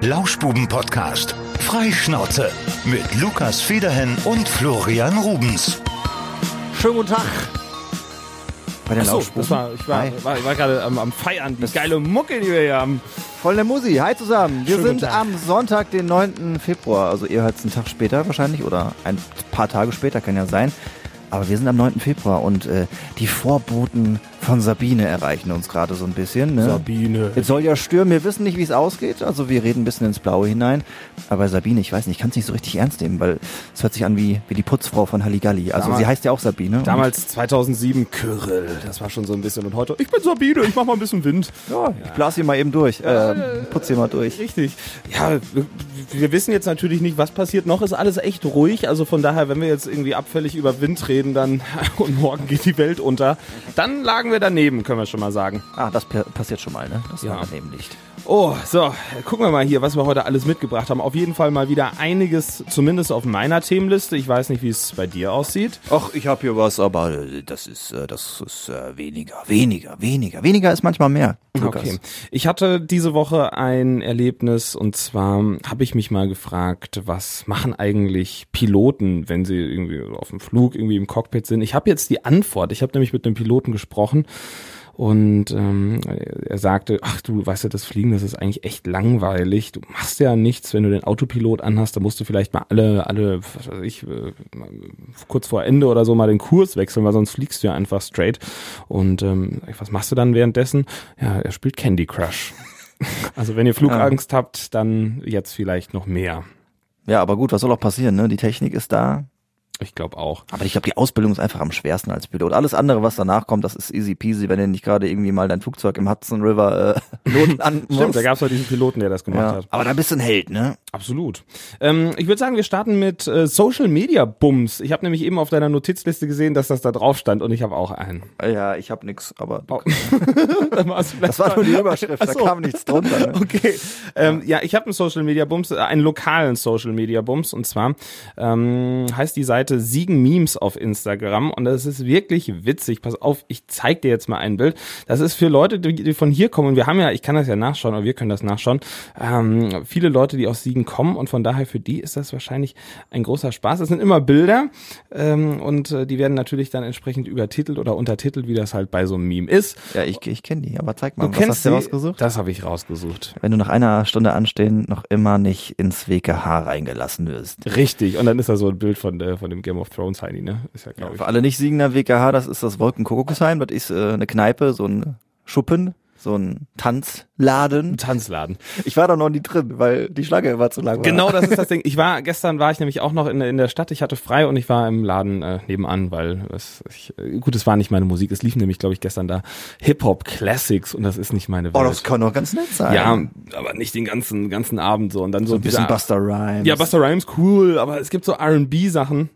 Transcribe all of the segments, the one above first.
Lauschbuben-Podcast. Freischnauze. Mit Lukas Federhen und Florian Rubens. Schönen guten Tag. Bei der Achso, Lauschbuben. das war, ich war, war, ich war gerade am, am Feiern, die geile Mucke, die wir hier haben. Voll der Musi. Hi zusammen. Wir Schönen sind am Sonntag, den 9. Februar. Also ihr hört es einen Tag später wahrscheinlich oder ein paar Tage später, kann ja sein. Aber wir sind am 9. Februar und äh, die Vorboten von Sabine erreichen uns gerade so ein bisschen. Ne? Sabine. Jetzt soll ja stürmen, wir wissen nicht, wie es ausgeht. Also wir reden ein bisschen ins Blaue hinein. Aber Sabine, ich weiß nicht, ich kann es nicht so richtig ernst nehmen, weil es hört sich an wie, wie die Putzfrau von Halligalli. Also Damals- sie heißt ja auch Sabine. Damals 2007 Kyrill, das war schon so ein bisschen. Und heute, ich bin Sabine, ich mach mal ein bisschen Wind. Und, ja, ich blas hier mal eben durch. Äh, putz hier mal durch. Richtig. Ja, wir wissen jetzt natürlich nicht, was passiert. Noch ist alles echt ruhig. Also von daher, wenn wir jetzt irgendwie abfällig über Wind reden, dann und morgen geht die Welt unter, dann lagen wir daneben, können wir schon mal sagen. Ah, das pa- passiert schon mal, ne? Das Ja. war daneben nicht. Oh, so, gucken wir mal hier, was wir heute alles mitgebracht haben. Auf jeden Fall mal wieder einiges, zumindest auf meiner Themenliste. Ich weiß nicht, wie es bei dir aussieht. Ach, ich habe hier was, aber das ist, äh, das ist äh, weniger, weniger, weniger. Weniger ist manchmal mehr. Lukas. Okay. Ich hatte diese Woche ein Erlebnis und zwar habe ich mich mal gefragt, was machen eigentlich Piloten, wenn sie irgendwie auf dem Flug irgendwie im Cockpit sind? Ich habe jetzt die Antwort. Ich habe nämlich mit einem Piloten gesprochen und ähm, er sagte, ach du weißt ja, das Fliegen, das ist eigentlich echt langweilig. Du machst ja nichts, wenn du den Autopilot anhast, da musst du vielleicht mal alle, alle, was weiß ich, äh, kurz vor Ende oder so mal den Kurs wechseln, weil sonst fliegst du ja einfach straight. Und ähm, was machst du dann währenddessen? Ja, er spielt Candy Crush. Also wenn ihr Flugangst habt, dann jetzt vielleicht noch mehr. Ja, aber gut, was soll auch passieren, ne? Die Technik ist da. Ich glaube auch. Aber ich glaube, die Ausbildung ist einfach am schwersten als Pilot. Alles andere, was danach kommt, das ist easy peasy, wenn du nicht gerade irgendwie mal dein Flugzeug im Hudson River äh, Not an Stimmt, musst. da gab es ja diesen Piloten, der das gemacht ja. hat. Aber da bist du ein Held, ne? Absolut. Ähm, ich würde sagen, wir starten mit äh, Social Media Bums. Ich habe nämlich eben auf deiner Notizliste gesehen, dass das da drauf stand und ich habe auch einen. Ja, ich hab nix, aber Oh. Das war nur die Überschrift, Ach da so. kam nichts drunter. Ne? Okay. Ähm, ja, ich habe einen Social Media Bums, äh, einen lokalen Social Media Bums und zwar ähm, heißt die Seite Siegen Memes auf Instagram und das ist wirklich witzig. Pass auf, ich zeig dir jetzt mal ein Bild. Das ist für Leute, die, von hier kommen und wir haben ja, ich kann das ja nachschauen, aber wir können das nachschauen. Ähm, viele Leute, die aus Siegen kommen und von daher für die ist das wahrscheinlich ein großer Spaß. Es sind immer Bilder ähm, und äh, die werden natürlich dann entsprechend übertitelt oder untertitelt, wie das halt bei so einem Meme ist. Ja, ich, ich kenne die, aber zeig mal, Du was kennst hast du rausgesucht? Das habe ich rausgesucht. Wenn du nach einer Stunde anstehen noch immer nicht ins WKH reingelassen wirst. Richtig, und dann ist da so ein Bild von, äh, von dem Game of Thrones Heini, ne? Ist ja, glaube ich. Für alle nicht Siegender WKH, das ist das Wolkenkuckucksheim, das ist äh, eine Kneipe, so ein Schuppen, so ein Tanzladen. Ein Tanzladen. Ich war da noch nie drin, weil die Schlange war zu lang. war. Genau, das ist das Ding. Ich war, gestern war ich nämlich auch noch in, in der Stadt, ich hatte frei und ich war im Laden äh, nebenan, weil es, ich, äh, gut, es war nicht meine Musik. Es lief nämlich, glaube ich, gestern da Hip-Hop Classics und das ist nicht meine Oh, Welt. das kann doch ganz nett sein. ja, aber nicht den ganzen, ganzen Abend so. Und dann so, so ein bisschen dieser- Buster Rhymes. Ja, Buster Rhymes cool, aber es gibt so R&B-Sachen,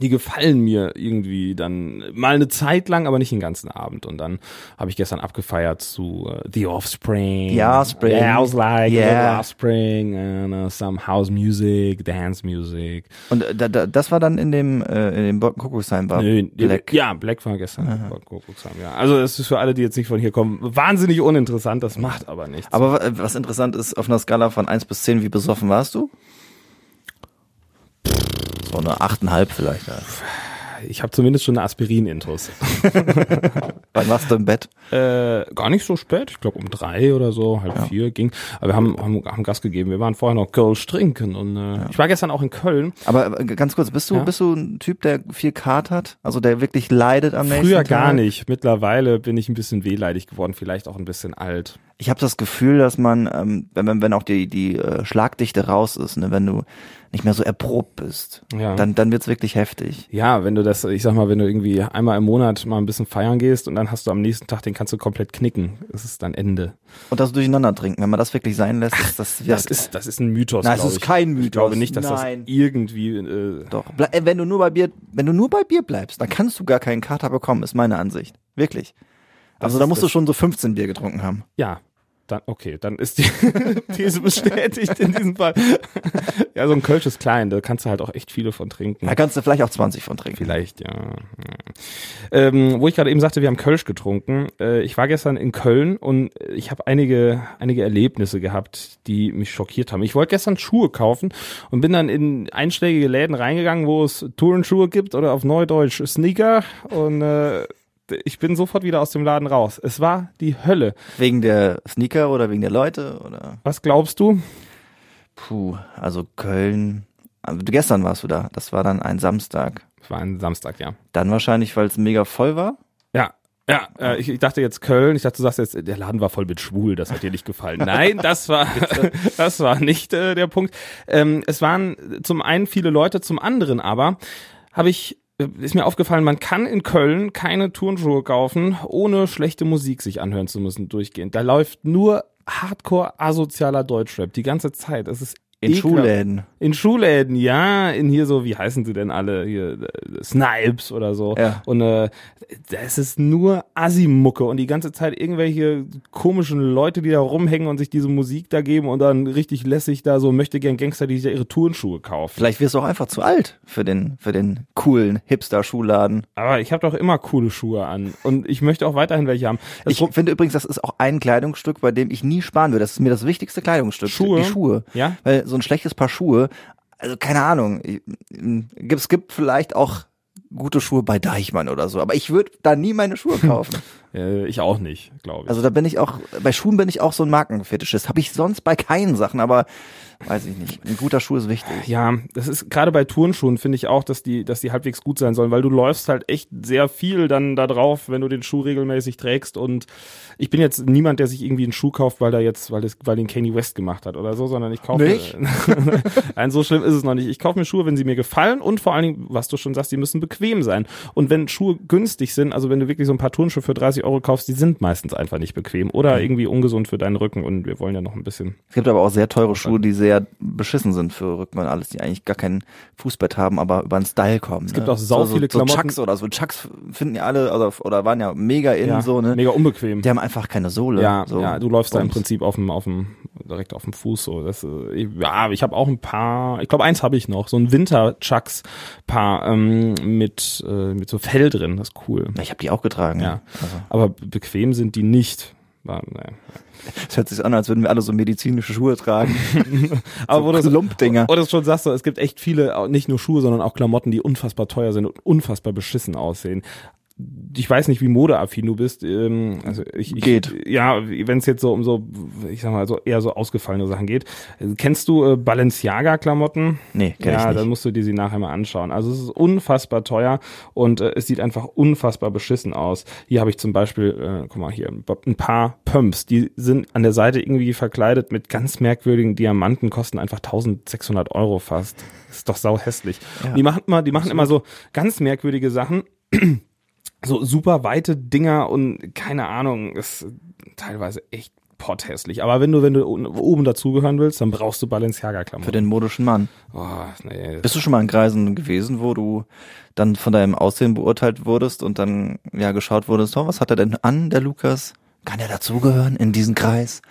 die gefallen mir irgendwie dann mal eine Zeit lang, aber nicht den ganzen Abend. Und dann habe ich gestern abgefeiert zu äh, The Offspring. The Offspring. Yeah, I was like, Yeah. The Offspring, and uh, some House Music, Dance Music. Und äh, da, da, das war dann in dem, äh, in dem Wolkenkuckucksheim war Nö, Black. Ja, Black war gestern. War Kuckucksheim, ja. Also es ist für alle, die jetzt nicht von hier kommen, wahnsinnig uninteressant. Das macht aber nichts. Aber wa- was interessant ist, auf einer Skala von 1 bis 10, wie besoffen warst du? So eine 8,5 vielleicht. Ja. ich habe zumindest schon eine Aspirin-Intus. Wann warst du im Bett? Äh, gar nicht so spät, ich glaube um drei oder so, halb vier ging. Aber wir haben, haben, haben Gas gegeben. Wir waren vorher noch Kölsch trinken und äh, ich war gestern auch in Köln. Aber äh, ganz kurz, bist du, Ja? bist du ein Typ, der viel Kart hat? Also der wirklich leidet am nächsten Früher Tag? gar nicht. Mittlerweile bin ich ein bisschen wehleidig geworden, vielleicht auch ein bisschen alt. Ich habe das Gefühl, dass man, ähm, wenn, wenn, wenn auch die, die äh, Schlagdichte raus ist, ne, wenn du nicht mehr so erprobt bist, Ja. dann, dann wird's wirklich heftig. Ja, wenn du das, ich sag mal, wenn du irgendwie einmal im Monat mal ein bisschen feiern gehst und dann hast du am nächsten Tag, den kannst du komplett knicken. Das ist dann Ende. Und das durcheinander trinken, wenn man das wirklich sein lässt, ist das Das wirkt. ist, das ist ein Mythos. Nein, es ist ich. kein Ich Mythos. glaube nicht, dass Nein. das irgendwie. Äh, Doch. Äh, wenn du nur bei Bier, wenn du nur bei Bier bleibst, dann kannst du gar keinen Kater bekommen, ist meine Ansicht. Wirklich. Also Das da ist musst du das- schon so 15 Bier getrunken haben. ja. Dann, okay, dann ist die These bestätigt in diesem Fall. ja, so ein Kölsch ist klein, da kannst du halt auch echt viele von trinken. Da kannst du vielleicht auch 20 von trinken. Vielleicht, ja. Ähm, wo ich gerade eben sagte, wir haben Kölsch getrunken. Äh, ich war gestern in Köln und ich habe einige, einige Erlebnisse gehabt, die mich schockiert haben. Ich wollte gestern Schuhe kaufen und bin dann in einschlägige Läden reingegangen, wo es Tourenschuhe gibt oder auf Neudeutsch Sneaker und äh, ich bin sofort wieder aus dem Laden raus. Es war die Hölle. Wegen der Sneaker oder wegen der Leute oder? Was glaubst du? Puh, also Köln. Also gestern warst du da. Das war dann ein Samstag. Es war ein Samstag, ja. Dann wahrscheinlich, weil es mega voll war. Ja, ja, äh, ich, ich dachte jetzt Köln, ich dachte, du sagst jetzt, der Laden war voll mit schwul, das hat dir nicht gefallen. Nein, das war, das war nicht äh, der Punkt. Ähm, es waren zum einen viele Leute, zum anderen aber habe ich ist mir aufgefallen, man kann in Köln keine Turnschuhe kaufen, ohne schlechte Musik sich anhören zu müssen durchgehend. Da läuft nur Hardcore asozialer Deutschrap die ganze Zeit. Es ist in ekelhaft. Schulläden. In Schulläden, ja, in hier so, wie heißen sie denn alle? Hier, äh, Snipes oder so. Ja. Und äh, das ist nur Assi-Mucke und die ganze Zeit irgendwelche komischen Leute, die da rumhängen und sich diese Musik da geben und dann richtig lässig da so möchte gern Gangster, die sich da ihre Turnschuhe kaufen. Vielleicht wirst du auch einfach zu alt für den, für den coolen Hipster-Schuhladen. Aber ich habe doch immer coole Schuhe an und ich möchte auch weiterhin welche haben. Das Ich finde übrigens, das ist auch ein Kleidungsstück, bei dem ich nie sparen würde. Das ist mir das wichtigste Kleidungsstück. Schuhe? Die Schuhe. Ja? Weil so ein schlechtes Paar Schuhe, also keine Ahnung. Es gibt vielleicht auch gute Schuhe bei Deichmann oder so, aber ich würde da nie meine Schuhe kaufen. äh, ich auch nicht, glaube ich. Also da bin ich auch, bei Schuhen bin ich auch so ein Markenfetischist. Habe ich sonst bei keinen Sachen, aber weiß ich nicht. Ein guter Schuh ist wichtig. Ja, das ist gerade bei Turnschuhen finde ich auch, dass die, dass die halbwegs gut sein sollen, weil du läufst halt echt sehr viel dann da drauf, wenn du den Schuh regelmäßig trägst. Und ich bin jetzt niemand, der sich irgendwie einen Schuh kauft, weil er jetzt, weil das, weil den Kanye West gemacht hat oder so, sondern ich kaufe. Nicht? Nein, so schlimm ist es noch nicht. Ich kaufe mir Schuhe, wenn sie mir gefallen und vor allen Dingen, was du schon sagst, die müssen bequem sein. Und wenn Schuhe günstig sind, also wenn du wirklich so ein paar Turnschuhe für 30 Euro kaufst, die sind meistens einfach nicht bequem oder irgendwie ungesund für deinen Rücken. Und wir wollen ja noch ein bisschen Es gibt aber auch sehr teure Schuhe, die sehr beschissen sind für Rücken und alles, die eigentlich gar kein Fußbett haben, aber über den Style kommen. Es gibt auch sau so, viele so, so Klamotten- Chucks oder so. Chucks finden ja alle, also, oder waren ja mega in ja, so, ne? mega unbequem. Die haben einfach keine Sohle. Ja, so. ja, du läufst da im. Prinzip auf dem, auf dem, direkt auf dem Fuß so. Das, äh, ich- ja, ich habe auch ein paar, ich glaube eins habe ich noch, so ein Winter-Chucks-Paar ähm, mit, äh, mit so Fell drin, das ist cool. Ich habe die auch getragen. Ja, Also, aber bequem sind die nicht. Es hört sich an, als würden wir alle so medizinische Schuhe tragen. Aber So wo du du es schon sagst, so, es gibt echt viele, nicht nur Schuhe, sondern auch Klamotten, die unfassbar teuer sind und unfassbar beschissen aussehen. Ich weiß nicht, wie modeaffin du bist. Ähm, also ich, ich, Geht. Ja, wenn es jetzt so um so, ich sag mal, so eher so ausgefallene Sachen geht. Kennst du äh, Balenciaga-Klamotten? Nee, kenn ja, ich nicht. dann musst du dir sie nachher mal anschauen. Also es ist unfassbar teuer und äh, es sieht einfach unfassbar beschissen aus. Hier habe ich zum Beispiel, äh, guck mal hier, ein paar Pumps, die sind an der Seite irgendwie verkleidet mit ganz merkwürdigen Diamanten, kosten einfach 1600 Euro fast. ist doch sau hässlich. Ja. Die machen immer, die machen immer so ganz merkwürdige Sachen. So super weite Dinger und keine Ahnung, ist teilweise echt potthässlich. Aber wenn du, wenn du oben dazugehören willst, dann brauchst du Für Balenciaga-Klamotten. den modischen Mann. Oh, nee. Bist du schon mal in Kreisen gewesen, wo du dann von deinem Aussehen beurteilt wurdest und dann ja geschaut wurdest, oh, was hat er denn an, der Lukas? Kann er dazugehören in diesen Kreis?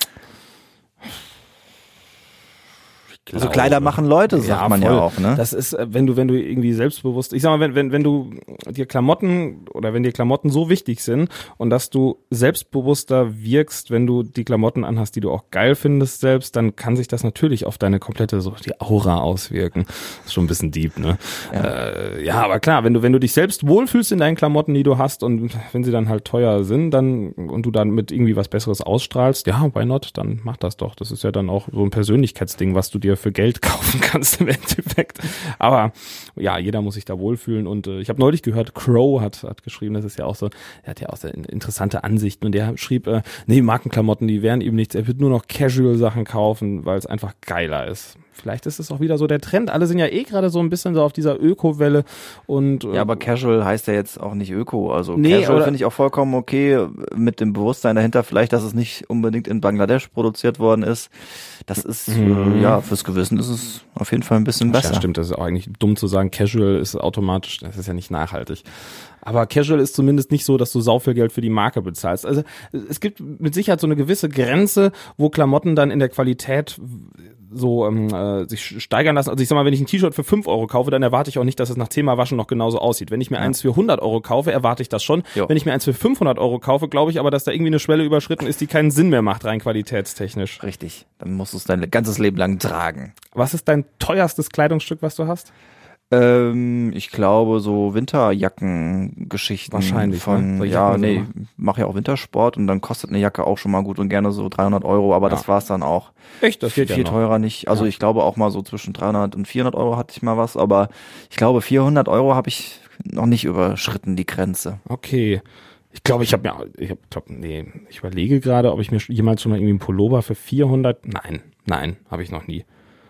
Also Kleider machen Leute, sagt man ja voll. auch, ne? Das ist, äh, wenn du, wenn du irgendwie selbstbewusst, ich sag mal, wenn, wenn, wenn du dir Klamotten oder wenn dir Klamotten so wichtig sind und dass du selbstbewusster wirkst, wenn du die Klamotten anhast, die du auch geil findest selbst, dann kann sich das natürlich auf deine komplette, so die Aura auswirken. Das ist schon ein bisschen deep, ne? Ja, äh, ja aber klar, wenn du, wenn du dich selbst wohlfühlst in deinen Klamotten, die du hast und wenn sie dann halt teuer sind, dann, und du dann mit irgendwie was Besseres ausstrahlst, ja, why not? Dann mach das doch. Das ist ja dann auch so ein Persönlichkeitsding, was du dir für Geld kaufen kannst im Endeffekt. Aber ja, jeder muss sich da wohlfühlen. Und äh, ich habe neulich gehört, Crow hat, hat geschrieben, das ist ja auch so, er hat ja auch sehr interessante Ansichten und der schrieb, äh, nee, Markenklamotten, die wären ihm nichts. Er wird nur noch Casual-Sachen kaufen, weil es einfach geiler ist. Vielleicht ist es auch wieder so der Trend. Alle sind ja eh gerade so ein bisschen so auf dieser Öko-Welle und Ja, aber Casual heißt ja jetzt auch nicht Öko. Also Nee, Casual finde ich auch vollkommen okay mit dem Bewusstsein dahinter, vielleicht, dass es nicht unbedingt in Bangladesch produziert worden ist. Das ist, äh, ja, fürs Gewissen ist es auf jeden Fall ein bisschen besser. Ja, stimmt, das ist auch eigentlich dumm zu sagen, Casual ist automatisch, das ist ja nicht nachhaltig. Aber Casual ist zumindest nicht so, dass du sau viel Geld für die Marke bezahlst. Also es gibt mit Sicherheit so eine gewisse Grenze, wo Klamotten dann in der Qualität so ähm, äh, sich steigern lassen. Also ich sag mal, wenn ich ein T-Shirt für 5 Euro kaufe, dann erwarte ich auch nicht, dass es nach 10 Mal Waschen noch genauso aussieht. Wenn ich mir eins für 100 Euro kaufe, erwarte ich das schon. Jo. Wenn ich mir eins für 500 Euro kaufe, glaube ich aber, dass da irgendwie eine Schwelle überschritten ist, die keinen Sinn mehr macht, rein qualitätstechnisch. Richtig. Dann musst du es dein ganzes Leben lang tragen. Was ist dein teuerstes Kleidungsstück, was du hast? Ähm, ich glaube, so Winterjackengeschichten. Wahrscheinlich, Von, ne? Ja, nee, immer- mache ja auch Wintersport und dann kostet eine Jacke auch schon mal gut und gerne so 300 Euro, aber das war's dann auch. Echt, das geht viel ja noch. teurer nicht. Also ich glaube auch mal so zwischen 300 und 400 Euro hatte ich mal was, aber ich glaube 400 Euro habe ich noch nicht überschritten, die Grenze. Okay. Ich glaube, ich habe mir, ich habe, glaub, nee, ich überlege gerade, ob ich mir jemals schon mal irgendwie einen Pullover für 400, nein, nein, habe ich noch nie.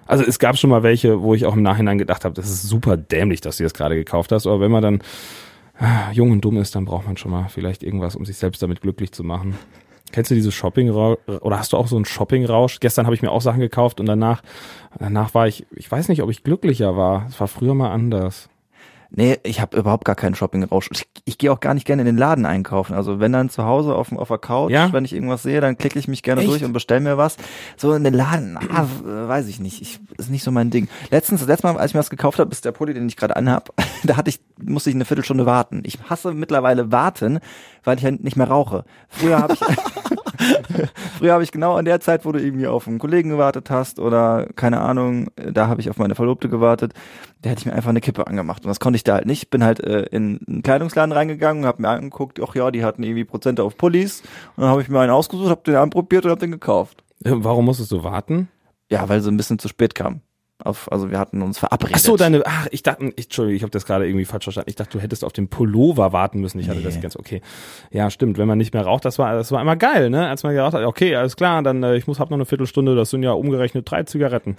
Also es gab schon mal welche, wo ich auch im Nachhinein gedacht habe, das ist super dämlich, dass du das gerade gekauft hast, aber wenn man dann ah, jung und dumm ist, dann braucht man schon mal vielleicht irgendwas, um sich selbst damit glücklich zu machen. Kennst du diese shopping oder hast du auch so einen Shopping-Rausch? Gestern habe ich mir auch Sachen gekauft und danach, danach war ich, ich weiß nicht, ob ich glücklicher war. Es war früher mal anders. Nee, ich habe überhaupt gar keinen Shopping-Rausch. Ich, ich gehe auch gar nicht gerne in den Laden einkaufen. Also wenn dann zu Hause auf, auf der Couch, Ja? wenn ich irgendwas sehe, dann klicke ich mich gerne Echt? durch und bestell mir was. So in den Laden, ah, weiß ich nicht. Ich, ist nicht so mein Ding. Letztens, das letzte Mal, als ich mir was gekauft habe, ist der Pulli, den ich gerade anhab, da hatte ich, musste ich eine Viertelstunde warten. Ich hasse mittlerweile warten, weil ich ja nicht mehr rauche. Früher habe ich Früher habe ich genau an der Zeit, wo du irgendwie auf einen Kollegen gewartet hast oder keine Ahnung, da habe ich auf meine Verlobte gewartet, da hätte ich mir einfach eine Kippe angemacht und das konnte ich da halt nicht. Bin halt äh, in einen Kleidungsladen reingegangen, habe mir angeguckt, ach ja, die hatten irgendwie Prozente auf Pullis und dann habe ich mir einen ausgesucht, habe den anprobiert und habe den gekauft. Äh, Warum musstest du warten? Ja, weil sie ein bisschen zu spät kam. Auf, also wir hatten uns verabredet. Ach so, deine, ach, ich dachte, ich, Entschuldigung, ich habe das gerade irgendwie falsch verstanden. Ich dachte, du hättest auf den Pullover warten müssen. Ich hatte Nee. das ganz okay. Ja, stimmt. Wenn man nicht mehr raucht, das war, das war immer geil, ne? Als man geraucht hat, okay, alles klar, dann äh, ich muss hab noch eine Viertelstunde. Das sind ja umgerechnet drei Zigaretten.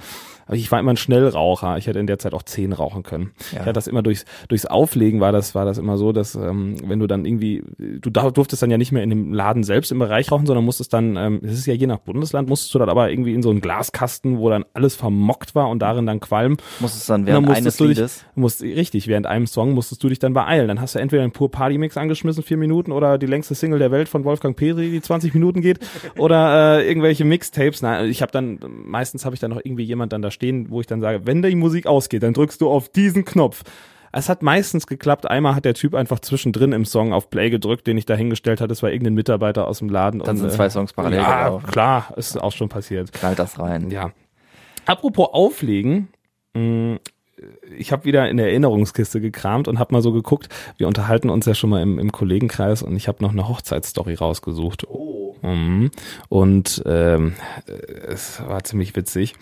Aber ich war immer ein Schnellraucher. Ich hätte in der Zeit auch zehn rauchen können. Ja. Ich hatte das immer durchs, durchs Auflegen war das, war das immer so, dass ähm, wenn du dann irgendwie, du durftest dann ja nicht mehr in dem Laden selbst im Bereich rauchen, sondern musstest dann, ähm, das ist ja je nach Bundesland, musstest du dann aber irgendwie in so einen Glaskasten, wo dann alles vermockt war und darin dann Qualm. muss es dann während dann eines musstest dich, Liedes. musst, richtig, während einem Song musstest du dich dann beeilen. Dann hast du entweder einen pur Party-Mix angeschmissen, vier Minuten, oder die längste Single der Welt von Wolfgang Petri, die 20 Minuten geht, oder äh, irgendwelche Mixtapes. Na, ich habe dann, meistens habe ich dann noch irgendwie jemand dann da stehen, wo ich dann sage, wenn die Musik ausgeht, dann drückst du auf diesen Knopf. Es hat meistens geklappt. Einmal hat der Typ einfach zwischendrin im Song auf Play gedrückt, den ich da hingestellt hatte. Das war irgendein Mitarbeiter aus dem Laden. Dann und, sind äh, zwei Songs parallel Ja, gelaufen. klar, ist auch schon passiert. Knallt das rein. Ja. Apropos Auflegen, mh, ich habe wieder in der Erinnerungskiste gekramt und habe mal so geguckt. Wir unterhalten uns ja schon mal im, im Kollegenkreis und ich habe noch eine Hochzeitsstory rausgesucht. Oh. Mhm. Und ähm, äh, es war ziemlich witzig.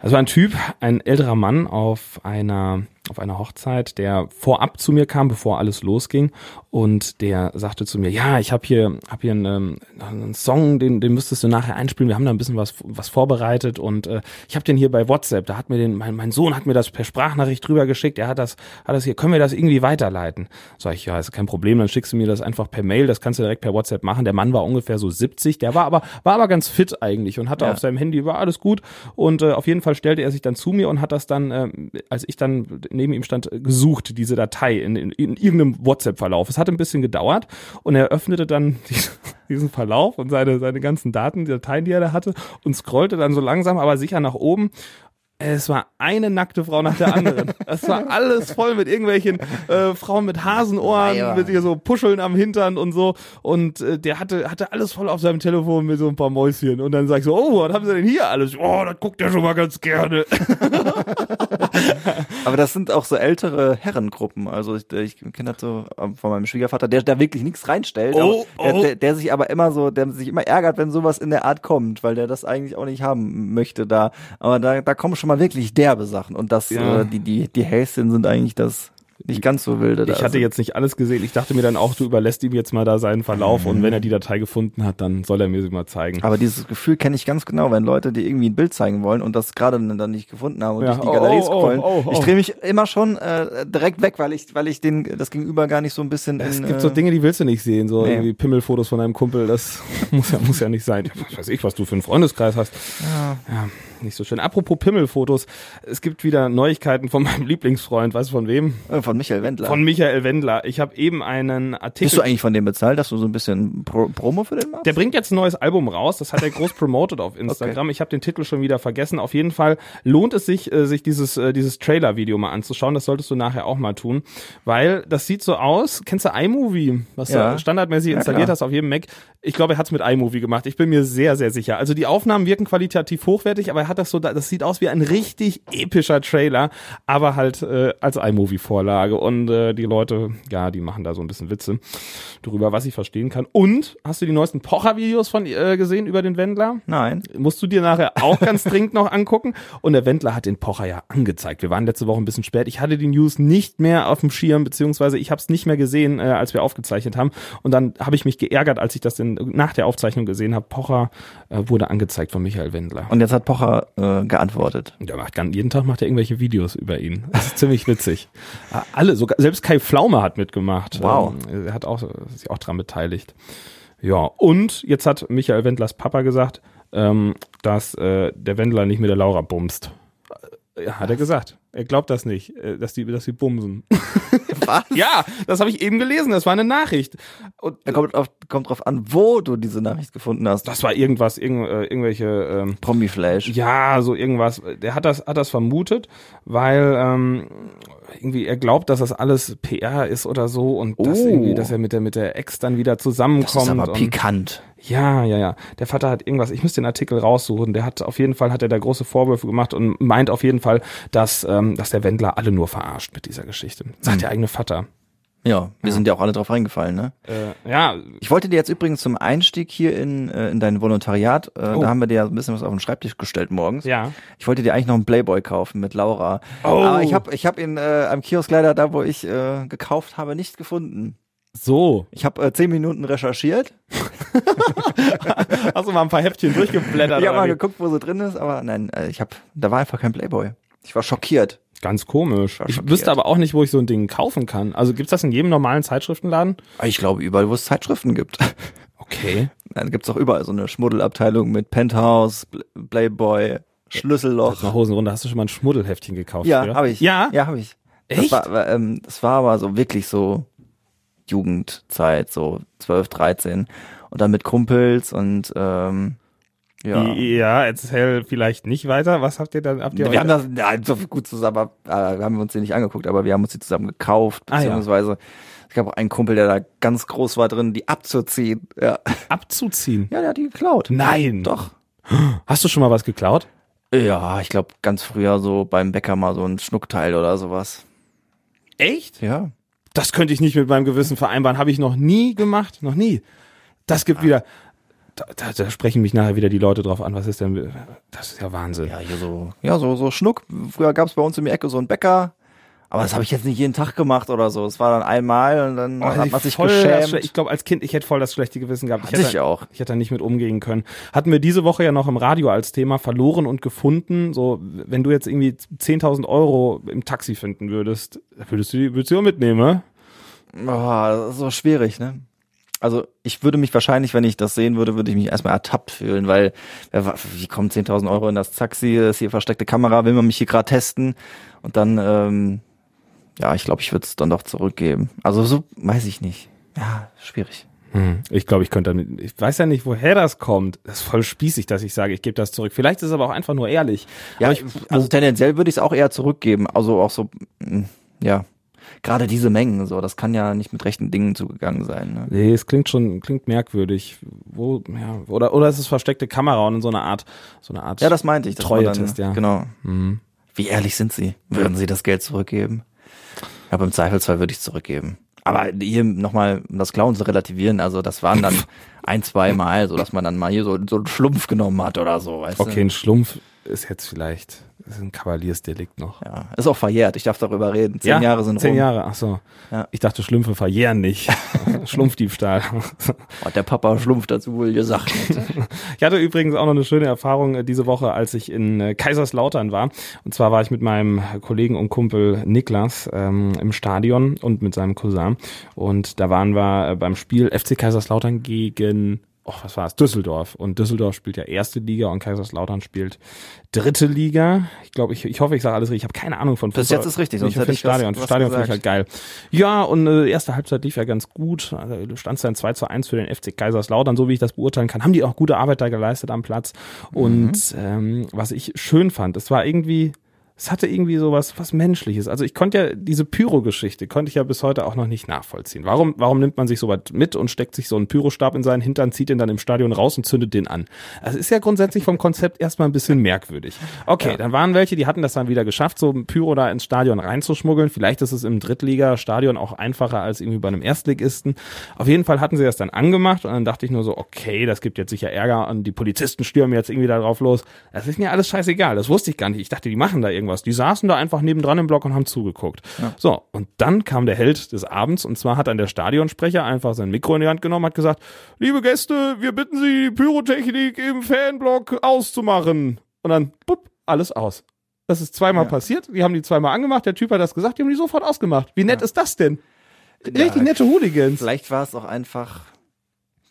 Also ein Typ, ein älterer Mann auf einer auf einer Hochzeit, der vorab zu mir kam, bevor alles losging und der sagte zu mir, ja, ich habe hier hab hier einen, ähm, einen Song, den den müsstest du nachher einspielen. Wir haben da ein bisschen was was vorbereitet und äh, ich habe den hier bei WhatsApp. Da hat mir den mein, mein Sohn hat mir das per Sprachnachricht drüber geschickt. Er hat das hat das hier. Können wir das irgendwie weiterleiten? Sag ich, ja, ist kein Problem. Dann schickst du mir das einfach per Mail. Das kannst du direkt per WhatsApp machen. Der Mann war ungefähr so 70. Der war aber war aber ganz fit eigentlich und hatte Ja. auf seinem Handy war alles gut und äh, auf jeden Fall stellte er sich dann zu mir und hat das dann, äh, als ich dann neben ihm stand, äh, gesucht, diese Datei in, in, in irgendeinem WhatsApp-Verlauf. Es hat ein bisschen gedauert und er öffnete dann diesen, Verlauf und seine, seine ganzen Daten, die Dateien, die er da hatte und scrollte dann so langsam, aber sicher nach oben. Es war eine nackte Frau nach der anderen. Es war alles voll mit irgendwelchen äh, Frauen mit Hasenohren, Ja. mit ihr so Puscheln am Hintern und so. Und äh, der hatte hatte alles voll auf seinem Telefon mit so ein paar Mäuschen. Und dann sag ich so, oh, was haben sie denn hier alles? Oh, das guckt er schon mal ganz gerne. Aber das sind auch so ältere Herrengruppen. Also ich, ich kenne das so ähm, von meinem Schwiegervater, der da wirklich nichts reinstellt. Oh, der, oh. Der, der sich aber immer so, der sich immer ärgert, wenn sowas in der Art kommt, weil der das eigentlich auch nicht haben möchte da. Aber da, da kommen schon mal wirklich derbe Sachen. Und das, Ja. äh, die, die, die Häschen sind eigentlich das nicht ganz so wilde. Ich hatte jetzt nicht alles gesehen. Ich dachte mir dann auch, du überlässt ihm jetzt mal da seinen Verlauf Mhm. und wenn er die Datei gefunden hat, dann soll er mir sie mal zeigen. Aber dieses Gefühl kenne ich ganz genau, wenn Leute dir irgendwie ein Bild zeigen wollen und das gerade dann nicht gefunden haben und Ja. durch die Oh, Galerie oh, scrollen. oh, oh. Ich drehe mich immer schon äh, direkt weg, weil ich, weil ich den das Gegenüber gar nicht so ein bisschen. Es in, gibt äh, so Dinge, die willst du nicht sehen, so Nee. irgendwie Pimmelfotos von einem Kumpel, das muss ja, muss ja nicht sein. Was weiß ich, was du für einen Freundeskreis hast. Ja. Ja, nicht so schön. Apropos Pimmelfotos, es gibt wieder Neuigkeiten von meinem Lieblingsfreund, weißt du von wem? äh, Von Michael Wendler. Von Michael Wendler. Ich habe eben einen Artikel. Bist du eigentlich von dem bezahlt, dass du so ein bisschen Pro Promo für den machst? Der bringt jetzt ein neues Album raus, das hat er groß promoted auf Instagram. Ich habe den Titel schon wieder vergessen. Auf jeden Fall lohnt es sich, äh, sich dieses, äh, dieses Trailer-Video mal anzuschauen. Das solltest du nachher auch mal tun, weil das sieht so aus. Kennst du iMovie, was Ja. du standardmäßig Ja, installiert klar. hast auf jedem Mac? Ich glaube, er hat es mit iMovie gemacht. Ich bin mir sehr, sehr sicher. Also die Aufnahmen wirken qualitativ hochwertig, aber er hat das so, das sieht aus wie ein richtig epischer Trailer, aber halt äh, als iMovie-Vorlage. Und äh, die Leute, ja, die machen da so ein bisschen Witze drüber, was ich verstehen kann. Und hast du die neuesten Pocher-Videos von äh, gesehen über den Wendler? Nein. Musst du dir nachher auch ganz dringend noch angucken. Und der Wendler hat den Pocher ja angezeigt. Wir waren letzte Woche ein bisschen spät. Ich hatte die News nicht mehr auf dem Schirm, beziehungsweise ich habe es nicht mehr gesehen, äh, als wir aufgezeichnet haben. Und dann habe ich mich geärgert, als ich das in, nach der Aufzeichnung gesehen habe. Pocher äh, wurde angezeigt von Michael Wendler. Und jetzt hat Pocher äh, geantwortet. Der macht ganz, jeden Tag macht er irgendwelche Videos über ihn. Das ist ziemlich witzig. Alle, sogar selbst Kai Pflaume hat mitgemacht. Wow. Ähm, Er hat auch sich auch dran beteiligt. Ja, und jetzt hat Michael Wendlers Papa gesagt, ähm, dass äh, der Wendler nicht mit der Laura bumst. Ja, hat er gesagt. Er glaubt das nicht, äh, dass die, dass die bumsen. Was? ja, das habe ich eben gelesen. Das war eine Nachricht. Und Da kommt, auf, kommt drauf an, wo du diese Nachricht gefunden hast. das war irgendwas, irgend, äh, irgendwelche ähm, Promi-Flash. Ja, so irgendwas. Der hat das, hat das vermutet, weil ähm, irgendwie er glaubt, dass das alles PR ist oder so und dass Oh. irgendwie, dass er mit der mit der Ex dann wieder zusammenkommt. Das ist aber pikant. Ja, ja, ja. Der Vater hat irgendwas. Ich müsste den Artikel raussuchen. Der hat auf jeden Fall hat er da große Vorwürfe gemacht und meint auf jeden Fall, dass ähm, dass der Wendler alle nur verarscht mit dieser Geschichte. Sagt Hm. der eigene Vater. Ja, wir sind ja auch alle drauf reingefallen, ne? Äh, ja, Ich wollte dir jetzt übrigens zum Einstieg hier in, äh, in dein Volontariat, äh, Oh. da haben wir dir ja ein bisschen was auf den Schreibtisch gestellt morgens. ja. Ich wollte dir eigentlich noch einen Playboy kaufen mit Laura. Oh. Aber ich habe ich hab ihn äh, am Kiosk leider da, wo ich äh, gekauft habe, nicht gefunden. So. Ich habe äh, zehn Minuten recherchiert. Hast du mal ein paar Heftchen durchgeblättert? Ich habe mal wie? geguckt, wo sie drin ist, aber nein, äh, ich habe, da war einfach kein Playboy. Ich war schockiert. Ganz komisch. Ich schockiert. wüsste aber auch nicht, wo ich so ein Ding kaufen kann. Also gibt's das in jedem normalen Zeitschriftenladen? Ich glaube überall, wo es Zeitschriften gibt. Okay. Dann gibt's auch überall so eine Schmuddelabteilung mit Penthouse, Pl- Playboy, Schlüsselloch. Jetzt mal Hosen runter. Hast du schon mal ein Schmuddelheftchen gekauft? Ja, habe ich. Ja? Ja, habe ich. Echt? Das war, war, ähm, das war aber so wirklich so Jugendzeit, so 12, 13. Und dann mit Kumpels und ähm, ja. Ja, erzähl vielleicht nicht weiter. Was habt ihr dann? Habt ihr Wir haben das ja, so gut zusammen, äh, haben wir uns die nicht angeguckt, aber wir haben uns die zusammen gekauft, Ah, ja. beziehungsweise es gab auch einen Kumpel, der da ganz groß war drin, die abzuziehen. Ja, abzuziehen? ja der hat die geklaut. Nein. Doch. Hast du schon mal was geklaut? Ja, ich glaube ganz früher so beim Bäcker mal so ein Schnuckteil oder sowas. Echt? Ja. Das könnte ich nicht mit meinem Gewissen vereinbaren. Habe ich noch nie gemacht. Noch nie. Das gibt wieder. Da, da, da sprechen mich nachher wieder die Leute drauf an. Was ist denn? Das ist ja Wahnsinn. Ja, hier so, ja, so, so Schnuck. Früher gab's bei uns in der Ecke so einen Bäcker. Aber das habe ich jetzt nicht jeden Tag gemacht oder so. Es war dann einmal und dann Oh, hat man sich das geschämt. Ich glaube, als Kind, ich hätte voll das schlechte Gewissen gehabt. Hatte hätte, ich auch. Ich hätte da nicht mit umgehen können. Hatten wir diese Woche ja noch im Radio als Thema verloren und gefunden. So, wenn du jetzt irgendwie 10.000 Euro im Taxi finden würdest, würdest du die, würdest du die auch mitnehmen, ne? Oh, das ist so schwierig, ne? Also ich würde mich wahrscheinlich, wenn ich das sehen würde, würde ich mich erstmal ertappt fühlen, weil wie kommen 10.000 Euro in das Taxi, ist hier versteckte Kamera, will man mich hier gerade testen und dann, ähm, ja, ich glaube, ich würde es dann doch zurückgeben. Also so, weiß ich nicht. Ja, schwierig. Hm. Ich glaube, ich könnte damit, ich weiß ja nicht, woher das kommt. Das ist voll spießig, dass ich sage, ich gebe das zurück. Vielleicht ist es aber auch einfach nur ehrlich. Ja, ich, also tendenziell würde ich es auch eher zurückgeben. Also auch so, mh, ja, gerade diese Mengen, so, das kann ja nicht mit rechten Dingen zugegangen sein. Ne? nee, es klingt schon, klingt merkwürdig. Wo, ja, oder, oder es ist versteckte Kamera und in so einer Art, so eine Art. Ja, das meinte ich. man Treue-Test, dann, ja. Genau. Mhm. Wie ehrlich sind Sie? Würden Sie das Geld zurückgeben? Ja, beim Zweifelsfall würde ich es zurückgeben. Aber hier nochmal, um das Klauen zu relativieren, also das waren dann ein, zwei Mal, so dass man dann mal hier so, so einen Schlumpf genommen hat oder so, weißt Okay, du? ein Schlumpf ist jetzt vielleicht. Ist ein Kavaliersdelikt noch. Ja, ist auch verjährt. Ich darf darüber reden. Zehn ja, Jahre sind Zehn rum. Jahre, ach so. Ja. Ich dachte, Schlümpfe verjähren nicht. Schlumpfdiebstahl. Hat der Papa Schlumpf dazu wohl gesagt. Ich hatte übrigens auch noch eine schöne Erfahrung äh, diese Woche, als ich in äh, Kaiserslautern war. Und zwar war ich mit meinem Kollegen und Kumpel Niklas ähm, im Stadion und mit seinem Cousin. Und da waren wir äh, beim Spiel FC Kaiserslautern gegen oh, was war es? Düsseldorf. Und Düsseldorf spielt ja erste Liga und Kaiserslautern spielt dritte Liga. Ich glaube, ich, ich hoffe, ich sage alles richtig. Ich habe keine Ahnung von Bis jetzt ist richtig, sonst ich hätte finde ich was- Stadion. was Stadion finde ich halt geil. Ja, und äh, erste Halbzeit lief ja ganz gut. Also, du standst dann 2 zu 1 für den FC Kaiserslautern, so wie ich das beurteilen kann. Haben die auch gute Arbeit da geleistet am Platz. Und ähm, was ich schön fand, es war irgendwie, es hatte irgendwie so was, was Menschliches. Also ich konnte ja diese Pyro-Geschichte, konnte ich ja bis heute auch noch nicht nachvollziehen. Warum, warum nimmt man sich so was mit und steckt sich so einen Pyrostab in seinen Hintern, zieht den dann im Stadion raus und zündet den an? Das ist ja grundsätzlich vom Konzept erstmal ein bisschen merkwürdig. Okay, dann waren welche, die hatten das dann wieder geschafft, so ein Pyro da ins Stadion reinzuschmuggeln. Vielleicht ist es im Drittliga-Stadion auch einfacher als irgendwie bei einem Erstligisten. Auf jeden Fall hatten sie das dann angemacht und dann dachte ich nur so, okay, das gibt jetzt sicher Ärger und die Polizisten stürmen jetzt irgendwie da drauf los. Das ist mir alles scheißegal, das wusste ich gar nicht. Ich dachte, die machen da irgendwas. Die saßen da einfach nebendran im Block und haben zugeguckt. So, und dann kam der Held des Abends und zwar hat dann der Stadionsprecher einfach sein Mikro in die Hand genommen, hat gesagt, liebe Gäste, wir bitten Sie, die Pyrotechnik im Fanblock auszumachen. Und dann, bupp, alles aus. Das ist zweimal passiert. Die haben die zweimal angemacht. Der Typ hat das gesagt. Die haben die sofort ausgemacht. Wie nett ist das denn? Richtig Ja, nette Hooligans. Vielleicht war es auch einfach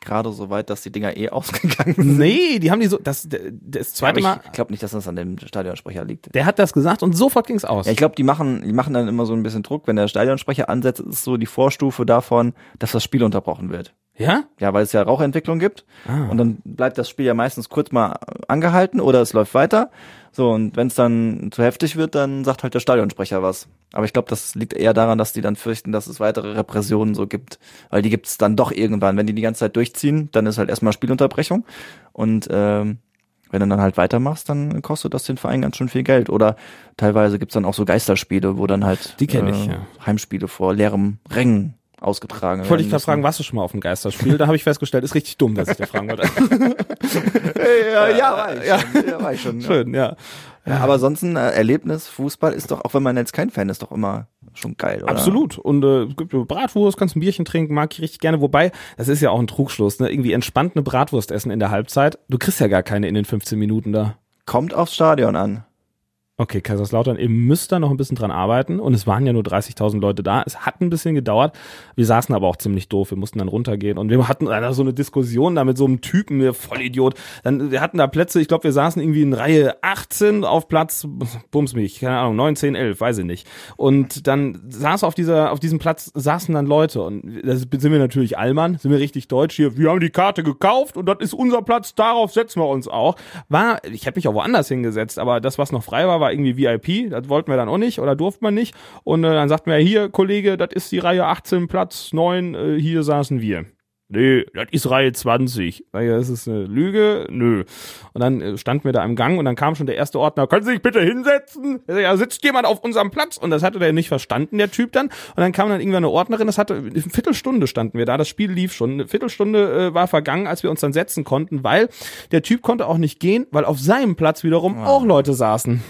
gerade so weit, dass die Dinger eh ausgegangen sind. Nee, die haben die so, das, das zweite Aber Mal, ich glaube nicht, dass das an dem Stadionsprecher liegt. der hat das gesagt und sofort ging's aus. Ja, ich glaube, die machen, die machen dann immer so ein bisschen Druck, wenn der Stadionsprecher ansetzt, ist so die Vorstufe davon, dass das Spiel unterbrochen wird. Ja? Ja, weil es ja Rauchentwicklung gibt. Ah. Und dann bleibt das Spiel ja meistens kurz mal angehalten oder es läuft weiter. So, und wenn es dann zu heftig wird, dann sagt halt der Stadionsprecher was. Aber ich glaube, das liegt eher daran, dass die dann fürchten, dass es weitere Repressionen so gibt. Weil die gibt es dann doch irgendwann. Wenn die die ganze Zeit durchziehen, dann ist halt erstmal Spielunterbrechung. Und ähm, wenn du dann halt weitermachst, dann kostet das den Verein ganz schön viel Geld. Oder teilweise gibt's dann auch so Geisterspiele, wo dann halt Die kenn ich, ja. Heimspiele vor leerem Rängen ausgetragen Wollte ich gerade fragen, warst du schon mal auf dem Geisterspiel? Da habe ich festgestellt, ist richtig dumm, dass ich da fragen wollte. ja, ja, war ich Ja. schon. Ja, war ich schon. Schön, ja. Ja, aber sonst ein äh, Erlebnis, Fußball ist doch, auch wenn man jetzt kein Fan ist, doch immer schon geil, oder? Absolut. Und äh, es gibt Bratwurst, kannst ein Bierchen trinken, mag ich richtig gerne. Wobei, das ist ja auch ein Trugschluss, ne? Irgendwie entspannt eine Bratwurst essen in der Halbzeit. Du kriegst ja gar keine in den 15 Minuten da. Kommt aufs Stadion an. Okay, Kaiserslautern, ihr müsst da noch ein bisschen dran arbeiten und es waren ja nur 30.000 Leute da. Es hat ein bisschen gedauert. Wir saßen aber auch ziemlich doof. Wir mussten dann runtergehen und wir hatten da so eine Diskussion da mit so einem Typen, der Vollidiot. Dann, wir hatten da Plätze, ich glaube, wir saßen irgendwie in Reihe 18 auf Platz, bums mich, keine Ahnung, 9, 10, 11, weiß ich nicht. Und dann saß auf dieser, auf diesem Platz saßen dann Leute und da sind wir natürlich Allmann, sind wir richtig deutsch hier. Wir haben die Karte gekauft und das ist unser Platz, darauf setzen wir uns auch. War, ich habe mich auch woanders hingesetzt, aber das, was noch frei war, war irgendwie VIP. Das wollten wir dann auch nicht oder durfte man nicht. Und äh, dann sagten wir, hier, Kollege, das ist die Reihe 18, Platz 9, äh, hier saßen wir. Nee, das ist Reihe 20. Sag ich, Das ist eine Lüge? Nö. Und dann äh, standen wir da im Gang und dann kam schon der erste Ordner, können Sie sich bitte hinsetzen? Er Ja, sitzt jemand auf unserem Platz? Und das hatte der nicht verstanden, der Typ dann. Und dann kam dann irgendwann eine Ordnerin, das hatte, eine Viertelstunde standen wir da, das Spiel lief schon. Eine Viertelstunde äh, war vergangen, als wir uns dann setzen konnten, weil der Typ konnte auch nicht gehen, weil auf seinem Platz wiederum auch Leute saßen.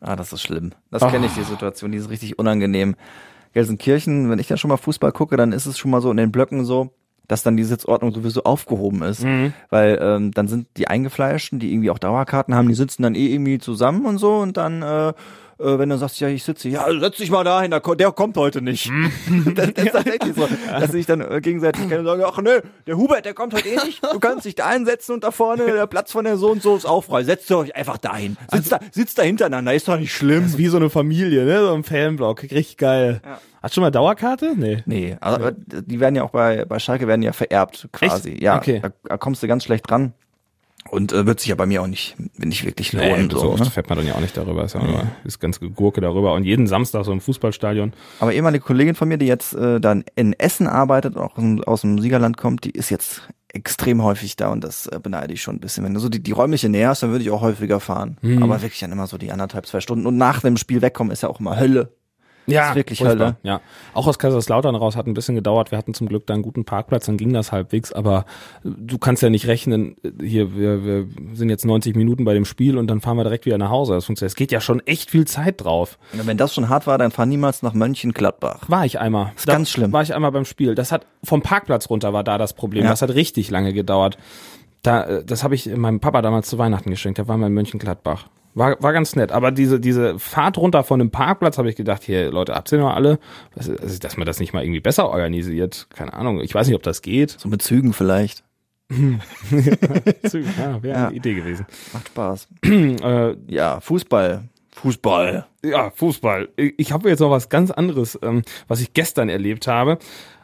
Ah, das ist schlimm. Das Ah. kenne ich, die Situation, die ist richtig unangenehm. Gelsenkirchen, wenn ich da schon mal Fußball gucke, dann ist es schon mal so in den Blöcken so, dass dann die Sitzordnung sowieso aufgehoben ist. Mhm. Weil ähm, dann sind die Eingefleischten, die irgendwie auch Dauerkarten haben, die sitzen dann eh irgendwie zusammen und so und dann äh, äh, wenn du sagst, ja, ich sitze, hier, ja, setz dich mal dahin, der, der kommt heute nicht. Mhm. das, das ist tatsächlich so, dass sich dann äh, gegenseitig kennen und sagen, ach nö, der Hubert, der kommt heute eh nicht, du kannst dich da einsetzen und da vorne, der Platz von der so und so ist auch frei, setzt euch einfach dahin. Sitzt da, sitzt da hintereinander, ist doch nicht schlimm. Das ist wie so eine Familie, ne? So ein Fanblock. Richtig geil. Hast du schon mal Dauerkarte? Nee. Nee, aber die werden ja auch bei, bei Schalke werden ja vererbt quasi. Echt? Ja, Okay. da, da kommst du ganz schlecht dran. Und äh, wird sich ja bei mir auch nicht, nicht wirklich lohnen. Nee, so, so, oft ne? fährt man dann ja auch nicht darüber. Ist ja nur, ist ganz Gurke darüber. Und jeden Samstag so im Fußballstadion. Aber ehemalige Kollegin von mir, die jetzt äh, dann in Essen arbeitet auch aus dem, aus dem Siegerland kommt, die ist jetzt extrem häufig da und das äh, beneide ich schon ein bisschen. Wenn du so die, die räumliche Nähe hast, dann würde ich auch häufiger fahren. Mhm. Aber wirklich dann immer so die anderthalb, zwei Stunden. Und nach dem Spiel wegkommen ist ja auch immer Hölle. Ja, ist wirklich. Hölle. Ja, auch aus Kaiserslautern raus hat ein bisschen gedauert. Wir hatten zum Glück da einen guten Parkplatz, dann ging das halbwegs. Aber du kannst ja nicht rechnen. Hier, wir, wir sind jetzt 90 Minuten bei dem Spiel und dann fahren wir direkt wieder nach Hause. Das funktioniert. Es geht ja schon echt viel Zeit drauf. Und Wenn das schon hart war, dann fahr niemals nach Mönchengladbach. War ich einmal. ist ganz schlimm. War ich einmal beim Spiel. Das hat vom Parkplatz runter war da das Problem. Ja. Das hat richtig lange gedauert. Da, äh, das habe ich meinem Papa damals zu Weihnachten geschenkt. Der war mal in Mönchengladbach. War, war ganz nett. Aber diese, diese Fahrt runter von dem Parkplatz habe ich gedacht, hier, Leute, habt ihr noch alle? Was, also, dass man das nicht mal irgendwie besser organisiert. Keine Ahnung. Ich weiß nicht, ob das geht. So mit Zügen vielleicht. ja, wäre Ja. eine Idee gewesen. Macht Spaß. Äh, Ja, Fußball. Fußball. Ja, Fußball. Ich ich habe jetzt noch was ganz anderes, ähm, was ich gestern erlebt habe.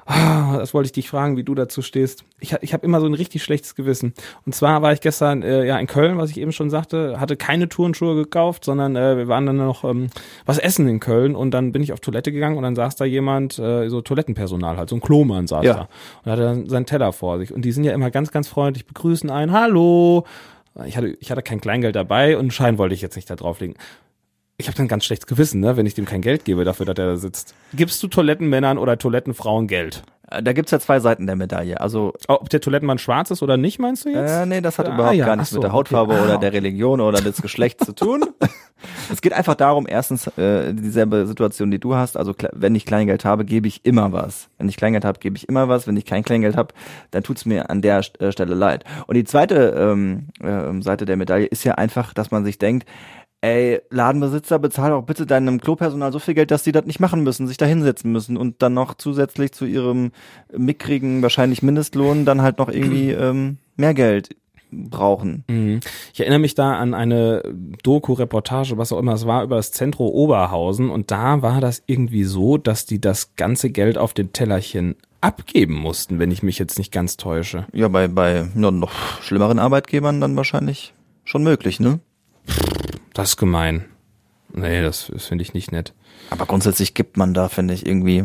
Ah, das wollte ich dich fragen, wie du dazu stehst. Ich, ich habe immer so ein richtig schlechtes Gewissen. Und zwar war ich gestern äh, ja in Köln, was ich eben schon sagte, hatte keine Turnschuhe gekauft, sondern äh, wir waren dann noch ähm, was essen in Köln und dann bin ich auf Toilette gegangen und dann saß da jemand, äh, so Toilettenpersonal halt, so ein Klomann saß Ja. da und hatte dann seinen Teller vor sich. Und die sind ja immer ganz, ganz freundlich, begrüßen einen, hallo. Ich hatte, ich hatte kein Kleingeld dabei und einen Schein wollte ich jetzt nicht da drauflegen ich habe dann ganz schlechtes Gewissen, ne, wenn ich dem kein Geld gebe dafür, dass er da sitzt. Gibst du Toilettenmännern oder Toilettenfrauen Geld? Äh, Da gibt's ja zwei Seiten der Medaille. Also, Ob der Toilettenmann schwarz ist oder nicht, meinst du jetzt? äh, nee, das hat Ah, überhaupt ja, gar nichts so, mit der Hautfarbe okay. oder Ah. der Religion oder des Geschlechts zu tun. Es geht einfach darum, erstens, äh, dieselbe Situation, die du hast. Also, wenn ich Kleingeld habe, gebe ich immer was. Wenn ich Kleingeld habe, gebe ich immer was. Wenn ich kein Kleingeld habe, dann tut's mir an der äh, Stelle leid. Und die zweite ähm, ähm, Seite der Medaille ist ja einfach, dass man sich denkt, ey, Ladenbesitzer, bezahl doch bitte deinem Klopersonal so viel Geld, dass die das nicht machen müssen, sich da hinsetzen müssen und dann noch zusätzlich zu ihrem mickrigen, wahrscheinlich Mindestlohn, dann halt noch irgendwie ähm, mehr Geld brauchen. Mhm. Ich erinnere mich da an eine Doku-Reportage, was auch immer es war, über das Zentro Oberhausen und da war das irgendwie so, dass die das ganze Geld auf den Tellerchen abgeben mussten, wenn ich mich jetzt nicht ganz täusche. Ja, bei, bei noch schlimmeren Arbeitgebern dann wahrscheinlich schon möglich, ne? Das ist gemein. Nee, das, das finde ich nicht nett. Aber grundsätzlich gibt man da, finde ich, irgendwie,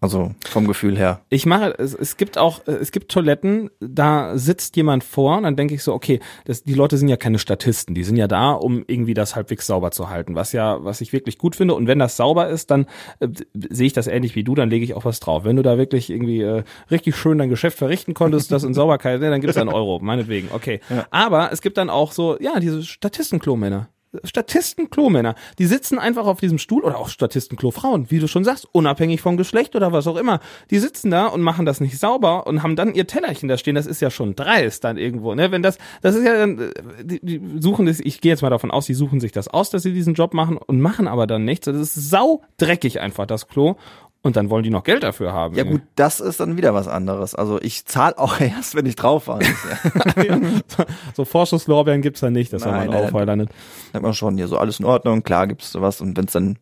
also vom Gefühl her. Ich mache, es, es gibt auch, es gibt Toiletten, da sitzt jemand vor und dann denke ich so, okay, das, die Leute sind ja keine Statisten, die sind ja da, um irgendwie das halbwegs sauber zu halten, was ja, was ich wirklich gut finde. Und wenn das sauber ist, dann äh, sehe ich das ähnlich wie du, dann lege ich auch was drauf. Wenn du da wirklich irgendwie äh, richtig schön dein Geschäft verrichten konntest, das in Sauberkeit, ne, dann gibt's einen Euro, meinetwegen, okay. Aber es gibt dann auch so, ja, diese Statisten-Klomänner. Statisten-Klo-Männer, die sitzen einfach auf diesem Stuhl oder auch Statisten-Klo-Frauen, wie du schon sagst, unabhängig vom Geschlecht oder was auch immer. Die sitzen da und machen das nicht sauber und haben dann ihr Tellerchen da stehen. Das ist ja schon dreist dann irgendwo, ne? Wenn das, das ist ja dann, äh, die, die suchen das, ich gehe jetzt mal davon aus, die suchen sich das aus, dass sie diesen Job machen und machen aber dann nichts. Das ist sau dreckig einfach, das Klo. Und dann wollen die noch Geld dafür haben. Ja gut, das ist dann wieder was anderes. Also ich zahle auch erst, wenn ich drauf war. So Vorschusslorbeeren gibt's da nicht, das soll Nein, man nein, auch weil dann sagt man schon, hier so alles in Ordnung, klar gibt's sowas und wenn's dann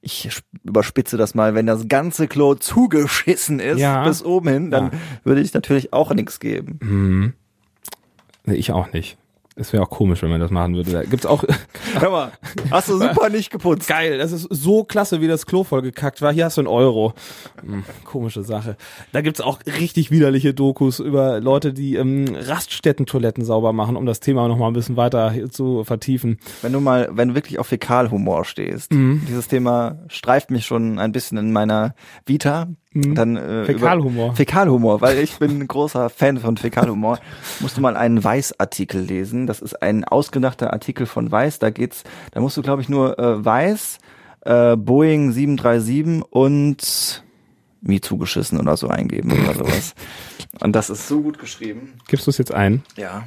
ich sp- überspitze das mal, wenn das ganze Klo zugeschissen ist Ja. bis oben hin, dann Ja. würde ich natürlich auch nichts geben. Nee, ich auch nicht. Es wäre auch komisch, wenn man das machen würde. Da gibt's auch Hör mal, hast du super nicht geputzt. geil. Das ist so klasse, wie das Klo voll gekackt war. Hier hast du einen Euro. Hm, komische Sache. Da gibt's auch richtig widerliche Dokus über Leute, die ähm, Raststätten-Toiletten sauber machen, um das Thema noch mal ein bisschen weiter zu vertiefen. Wenn du mal, wenn du wirklich auf Fäkalhumor stehst, Mhm. dieses Thema streift mich schon ein bisschen in meiner Vita. Dann, äh, Mhm. Fäkalhumor. Fäkalhumor, weil ich bin ein großer Fan von Fäkalhumor. Musst du mal einen Weiß-Artikel lesen. Das ist ein ausgedachter Artikel von Weiß. Da geht's, da musst du, glaube ich, nur äh, Weiß, äh, Boeing 737 und mir zugeschissen oder so eingeben oder sowas. Und das ist so gut geschrieben. Gibst du es jetzt ein? Ja.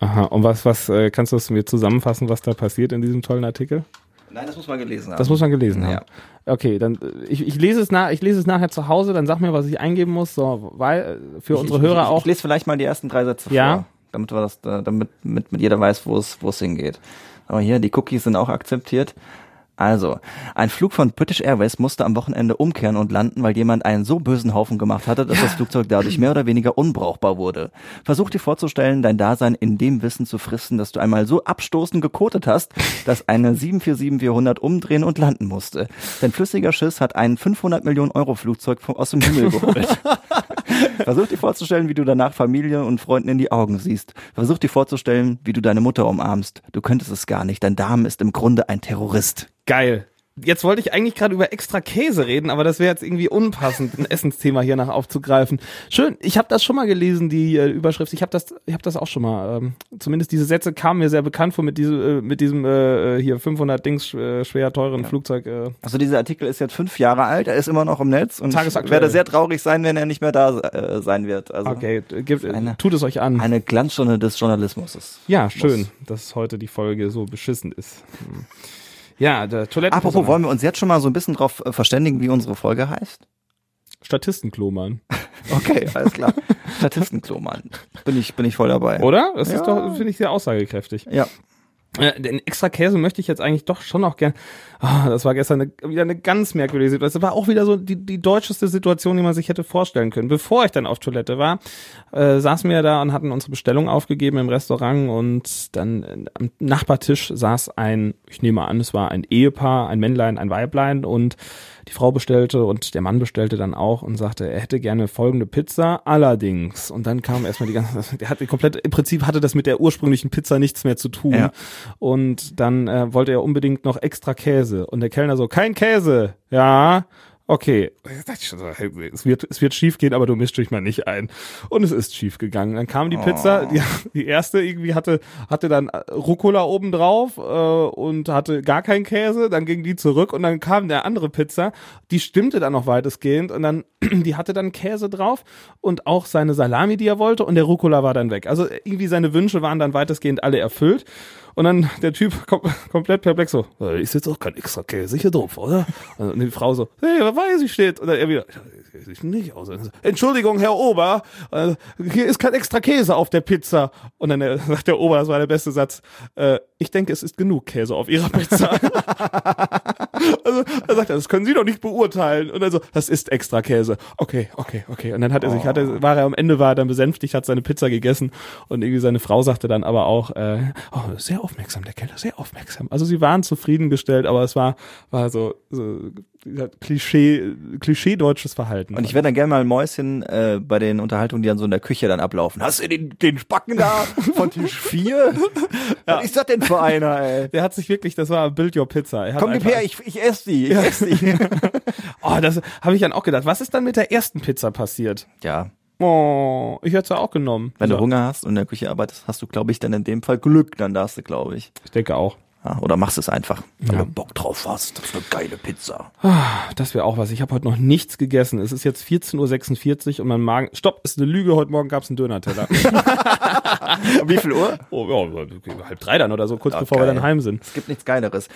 Aha. Und was, was äh, kannst du es mir zusammenfassen, was da passiert in diesem tollen Artikel? Nein, das muss man gelesen haben. Das muss man gelesen haben. Ja. Okay, dann äh, ich, ich lese es nach, ich lese es nachher zu Hause, dann sag mir, was ich eingeben muss, so, weil äh, für unsere ich, Hörer ich, auch. Ich lese vielleicht mal die ersten drei Sätze Ja. vor, damit wir das, äh, damit mit, mit jeder weiß, wo es wo es hingeht. Aber hier die Cookies sind auch akzeptiert. Also, ein Flug von British Airways musste am Wochenende umkehren und landen, weil jemand einen so bösen Haufen gemacht hatte, dass das Flugzeug dadurch mehr oder weniger unbrauchbar wurde. Versuch dir vorzustellen, dein Dasein in dem Wissen zu fristen, dass du einmal so abstoßend gekotet hast, dass eine 747-400 umdrehen und landen musste. Dein flüssiger Schiss hat ein 500 Millionen Euro Flugzeug aus dem Himmel geholt. Versuch dir vorzustellen, wie du danach Familie und Freunden in die Augen siehst. Versuch dir vorzustellen, wie du deine Mutter umarmst. Du könntest es gar nicht. Dein Darm ist im Grunde ein Terrorist. Geil. Jetzt wollte ich eigentlich gerade über extra Käse reden, aber das wäre jetzt irgendwie unpassend, ein Essensthema hier nach aufzugreifen. Schön, ich habe das schon mal gelesen, die äh, Überschrift. Ich habe das, ich habe das auch schon mal. Ähm, zumindest diese Sätze kamen mir sehr bekannt vor mit diesem, äh, mit diesem äh, hier 500 Dings äh, schwer teuren Ja. Flugzeug. Äh. Also dieser Artikel ist jetzt fünf Jahre alt, er ist immer noch im Netz und ich werde sehr traurig sein, wenn er nicht mehr da äh, sein wird. Also Okay, gibt, eine- tut es euch an. eine Glanzstunde des Journalismus. ja, schön, dass heute die Folge so beschissen ist. Hm. Ja, der Toilette. Apropos, wollen wir uns jetzt schon mal so ein bisschen drauf äh, verständigen, wie unsere Folge heißt? Statistenklo, Mann. Okay, alles klar. Statistenklo, Mann. Bin ich, bin ich voll dabei. Oder? Das ist Ja. doch, finde ich, sehr aussagekräftig. Ja. Äh, den extra Käse möchte ich jetzt eigentlich doch schon noch gern. Ah, das war gestern eine, wieder eine ganz merkwürdige Situation. Das war auch wieder so die, die deutscheste Situation, die man sich hätte vorstellen können. Bevor ich dann auf Toilette war, äh, saßen wir da und hatten unsere Bestellung aufgegeben im Restaurant und dann äh, am Nachbartisch saß ein, ich nehme an, es war ein Ehepaar, ein Männlein, ein Weiblein und die Frau bestellte und der Mann bestellte dann auch und sagte, er hätte gerne folgende Pizza, allerdings. Und dann kam erstmal die ganze, der hatte komplett, im Prinzip hatte das mit der ursprünglichen Pizza nichts mehr zu tun. Ja. Und dann äh, wollte er unbedingt noch extra Käse. Und der Kellner so, kein Käse. Ja. Okay, es wird, es wird schief gehen, aber du mischst dich mal nicht ein. Und es ist schief gegangen. Dann kam die Pizza, die, die erste irgendwie hatte, hatte dann Rucola oben drauf äh, und hatte gar keinen Käse. Dann ging die zurück und dann kam der andere Pizza. Die stimmte dann noch weitestgehend und dann, die hatte dann Käse drauf und auch seine Salami, die er wollte und der Rucola war dann weg. Also irgendwie seine Wünsche waren dann weitestgehend alle erfüllt. Und dann der Typ kom komplett perplex so, "Äh, ist jetzt auch kein extra Käse hier drauf, oder? Und die Frau so, hey, wer weiß ich steht. Und dann er wieder, "Ja, sieht nicht aus. Entschuldigung, Herr Ober, äh, hier ist kein extra Käse auf der Pizza. Und dann sagt der Ober, das war der beste Satz, äh, ich denke, es ist genug Käse auf Ihrer Pizza. also er sagt er, das können Sie doch nicht beurteilen. Und dann so, das ist extra Käse. Okay, okay, okay. Und dann hat er sich, hat er, war er am Ende war er dann besänftigt, hat seine Pizza gegessen und irgendwie seine Frau sagte dann aber auch, äh, oh, sehr aufmerksam, der Kellner, sehr aufmerksam. Also sie waren zufriedengestellt, aber es war, war so, so ja, Klischee, Klischee deutsches Verhalten. Und ich wäre dann gerne mal ein Mäuschen äh, bei den Unterhaltungen, die dann so in der Küche dann ablaufen. Hast du den, den Spacken da von Tisch 4? Was ist das denn für einer, ey? der hat sich wirklich, das war Build Your Pizza. Er Komm, gib her, ich, ich esse die, ich esse die. Oh, das habe ich dann auch gedacht. Was ist dann mit der ersten Pizza passiert? ja, Oh, ich hätte sie auch genommen. wenn So, du Hunger hast und in der Küche arbeitest, hast du, glaube ich, dann in dem Fall Glück, dann darfst du, glaube ich. Ich denke auch. Ja, oder machst es einfach, wenn Ja. du Bock drauf hast. Das ist eine geile Pizza. Das wäre auch was. Ich habe heute noch nichts gegessen. Es ist jetzt 14.46 Uhr und mein Magen. Stopp, ist eine Lüge. Heute Morgen gab's einen Döner-Teller. Wie viel Uhr? oh, ja, halb drei dann oder so, kurz Ah, bevor wir geil. dann heim sind. Es gibt nichts Geileres.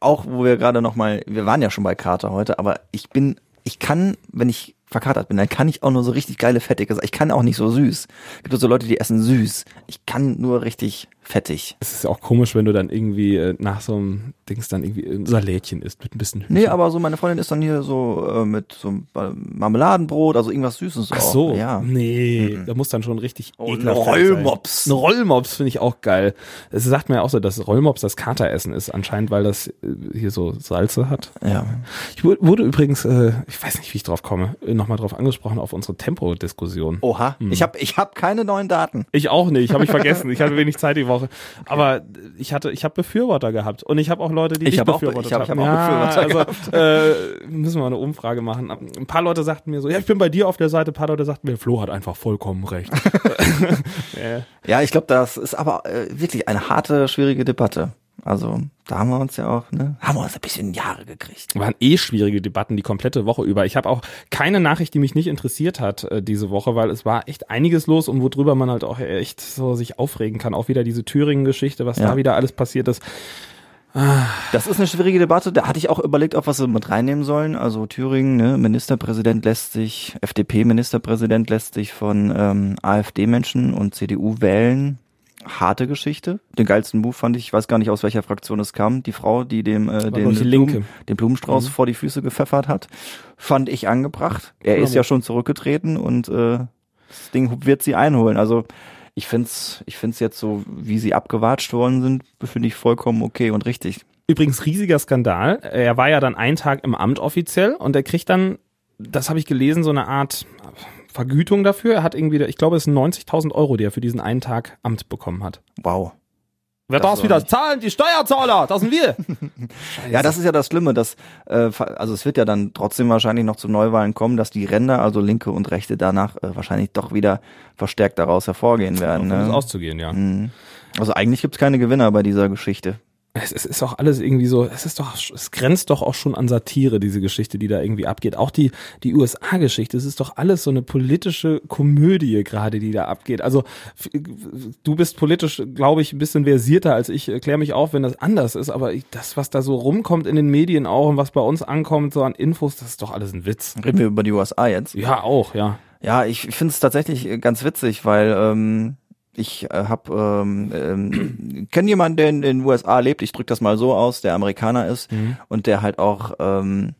Auch wo wir gerade noch mal, wir waren ja schon bei Kater heute, aber ich bin, ich kann, wenn ich verkatert bin, dann kann ich auch nur so richtig geile fettige. Ich kann auch nicht so süß. Es gibt so Leute, die essen süß. Ich kann nur richtig fettig. Es ist ja auch komisch, wenn du dann irgendwie äh, nach so einem Dings dann irgendwie ein Salätchen isst mit ein bisschen Hühnchen. Nee, aber so meine Freundin ist dann hier so äh, mit so einem Marmeladenbrot, also irgendwas Süßes. Ach auch. so, Ja. nee, da muss dann schon richtig Oh, ein Rollmops. sein. Ein Rollmops finde ich auch geil. Es sagt mir ja auch so, dass Rollmops das Kateressen ist, anscheinend, weil das äh, hier so Salze hat. Ja. Ich wu- wurde übrigens, äh, ich weiß nicht, wie ich drauf komme, äh, nochmal drauf angesprochen auf unsere Tempo-Diskussion. Oha. Hm. Ich habe ich hab keine neuen Daten. Ich auch nicht, habe ich vergessen. Ich hatte wenig Zeit die Woche. Aber ich hatte, ich habe Befürworter gehabt und ich habe auch Leute, die Ich nicht hab auch- befürwortet ich hab- ich haben. hab auch Befürworter also, äh, müssen wir mal eine Umfrage machen. Ein paar Leute sagten mir so, ja, ich bin bei dir auf der Seite. Ein paar Leute sagten mir, Flo hat einfach vollkommen recht. Ja, ich glaube, das ist aber äh, wirklich eine harte, schwierige Debatte. Also, da haben wir uns ja auch, ne, haben wir uns ein bisschen Jahre gekriegt. waren eh schwierige Debatten die komplette Woche über. Ich habe auch keine Nachricht, die mich nicht interessiert hat äh, diese Woche, weil es war echt einiges los und worüber man halt auch echt so sich aufregen kann. Auch wieder diese Thüringen-Geschichte, was Ja. da wieder alles passiert ist. Das ist eine schwierige Debatte. Da hatte ich auch überlegt, ob wir sie mit reinnehmen sollen. Also Thüringen, ne, Ministerpräsident lässt sich, FDP-Ministerpräsident lässt sich von ähm, AfD-Menschen und CDU wählen. Harte Geschichte. Den geilsten Move fand ich, ich weiß gar nicht, aus welcher Fraktion es kam, die Frau, die dem äh, den, die Blumen- den Blumenstrauß vor die Füße gepfeffert hat. Fand ich angebracht. Er ist ja schon zurückgetreten und äh, das Ding wird sie einholen. Also ich find's, ich find's jetzt so, wie sie abgewatscht worden sind, finde ich vollkommen okay und richtig. Übrigens riesiger Skandal. Er war ja dann einen Tag im Amt offiziell und er kriegt dann, das habe ich gelesen, so eine Art Vergütung dafür. Er hat irgendwie, ich glaube, es sind 90.000 Euro, die er für diesen einen Tag Amt bekommen hat. Wow. Wer darf war wieder nicht- zahlen? Die Steuerzahler, das sind wir. Ja, das ist ja das Schlimme, dass äh, also es wird ja dann trotzdem wahrscheinlich noch zu Neuwahlen kommen, dass die Ränder, also Linke und Rechte, danach äh, wahrscheinlich doch wieder verstärkt daraus hervorgehen werden. Davon ist Ne? auszugehen, ja. Also eigentlich gibt's keine Gewinner bei dieser Geschichte. Es, es ist auch alles irgendwie so, es ist doch, es grenzt doch auch schon an Satire, diese Geschichte, die da irgendwie abgeht. Auch die, die USA-Geschichte, es ist doch alles so eine politische Komödie gerade, die da abgeht. Also, du bist politisch, glaube ich, ein bisschen versierter als ich. Klär mich auf, wenn das anders ist, aber ich, das, was da so rumkommt in den Medien auch und was bei uns ankommt, so an Infos, das ist doch alles ein Witz. Reden wir über die USA jetzt? Ja, auch, ja. Ja, ich finde es tatsächlich ganz witzig, weil ähm, ich äh, habe ähm, ähm, kenne jemanden, der in den USA lebt. Ich drücke das mal so aus, der Amerikaner ist und der halt auch ähm,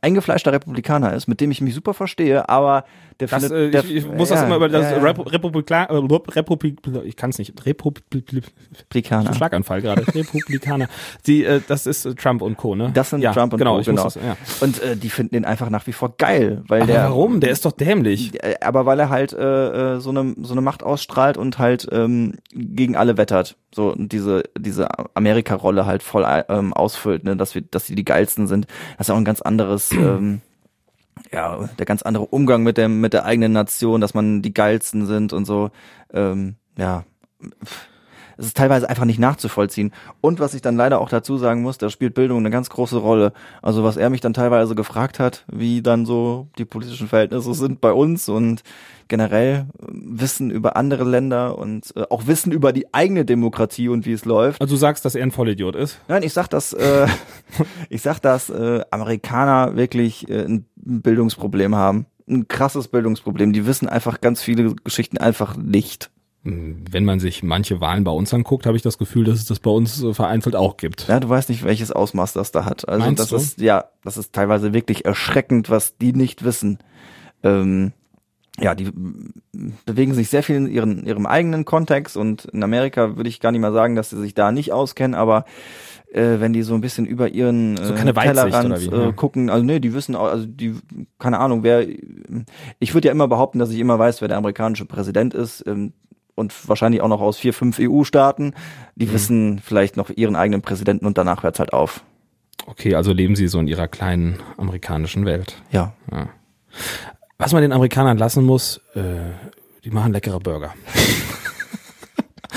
eingefleischter Republikaner ist, mit dem ich mich super verstehe, aber der Das, findet, äh, der, ich, ich muss das ja, immer über das ja, ja. Repu- Republika äh, Republik, ich kann es nicht, Republik, Republikaner. Schlaganfall gerade, Republikaner. Die, äh, das ist äh, Trump und Co. Ne? Das sind Trump und genau, Co. Ich Genau. Das. Und äh, die finden den einfach nach wie vor geil, weil Aber der warum? Der ist doch dämlich. Äh, aber weil er halt äh, so eine so eine Macht ausstrahlt und halt ähm, gegen alle wettert, so und diese diese Amerika-Rolle halt voll ähm, ausfüllt, ne, dass wir dass sie die geilsten sind. Das ist auch ein ganz anderes ähm, ja der ganz andere Umgang mit dem mit der eigenen Nation, dass man die geilsten sind und so. Ähm, ja, es ist teilweise einfach nicht nachzuvollziehen. Und was ich dann leider auch dazu sagen muss, da spielt Bildung eine ganz große Rolle. Also was er mich dann teilweise gefragt hat, wie dann so die politischen Verhältnisse sind bei uns und generell Wissen über andere Länder und äh, auch Wissen über die eigene Demokratie und wie es läuft. Also du sagst, dass er ein Vollidiot ist. Nein, ich sag, dass äh, ich sag, dass äh, Amerikaner wirklich äh, ein Bildungsproblem haben. Ein krasses Bildungsproblem. Die wissen einfach ganz viele Geschichten einfach nicht. Wenn man sich manche Wahlen bei uns anguckt, habe ich das Gefühl, dass es das bei uns äh, vereinzelt auch gibt. Ja, du weißt nicht, welches Ausmaß das da hat. Also Meinst das du? ist ja, das ist teilweise wirklich erschreckend, was die nicht wissen. Ähm, ja, die bewegen sich sehr viel in ihren, ihrem eigenen Kontext und in Amerika würde ich gar nicht mal sagen, dass sie sich da nicht auskennen, aber äh, wenn die so ein bisschen über ihren So äh, keine Weitsicht Tellerrand wie, äh, ja. gucken, also nee, die wissen auch, also die, keine Ahnung, wer, ich würde ja immer behaupten, dass ich immer weiß, wer der amerikanische Präsident ist, ähm, und wahrscheinlich auch noch aus vier, fünf EU-Staaten, Mhm. die wissen vielleicht noch ihren eigenen Präsidenten und danach hört's halt auf. Okay, also leben sie so in ihrer kleinen amerikanischen Welt. Ja. Ja. Was man den Amerikanern lassen muss, äh, die machen leckere Burger.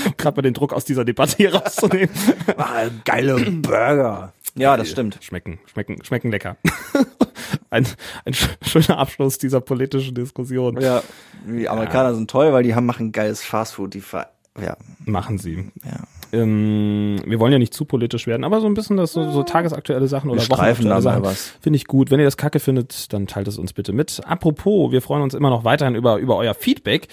Gerade mal den Druck aus dieser Debatte hier rauszunehmen. geile Burger. Ja, das stimmt. Schmecken, schmecken, schmecken lecker. ein, ein sch- schöner Abschluss dieser politischen Diskussion. Ja, die Amerikaner sind toll, weil die haben machen geiles Fastfood. Die ver ja, Machen sie. ja. Ähm, wir wollen ja nicht zu politisch werden, aber so ein bisschen das so, so tagesaktuelle Sachen oder Wir streifen da wochenaktuelle Sachen was. finde ich gut. Wenn ihr das kacke findet, dann teilt es uns bitte mit. Apropos, wir freuen uns immer noch weiterhin über, über euer Feedback.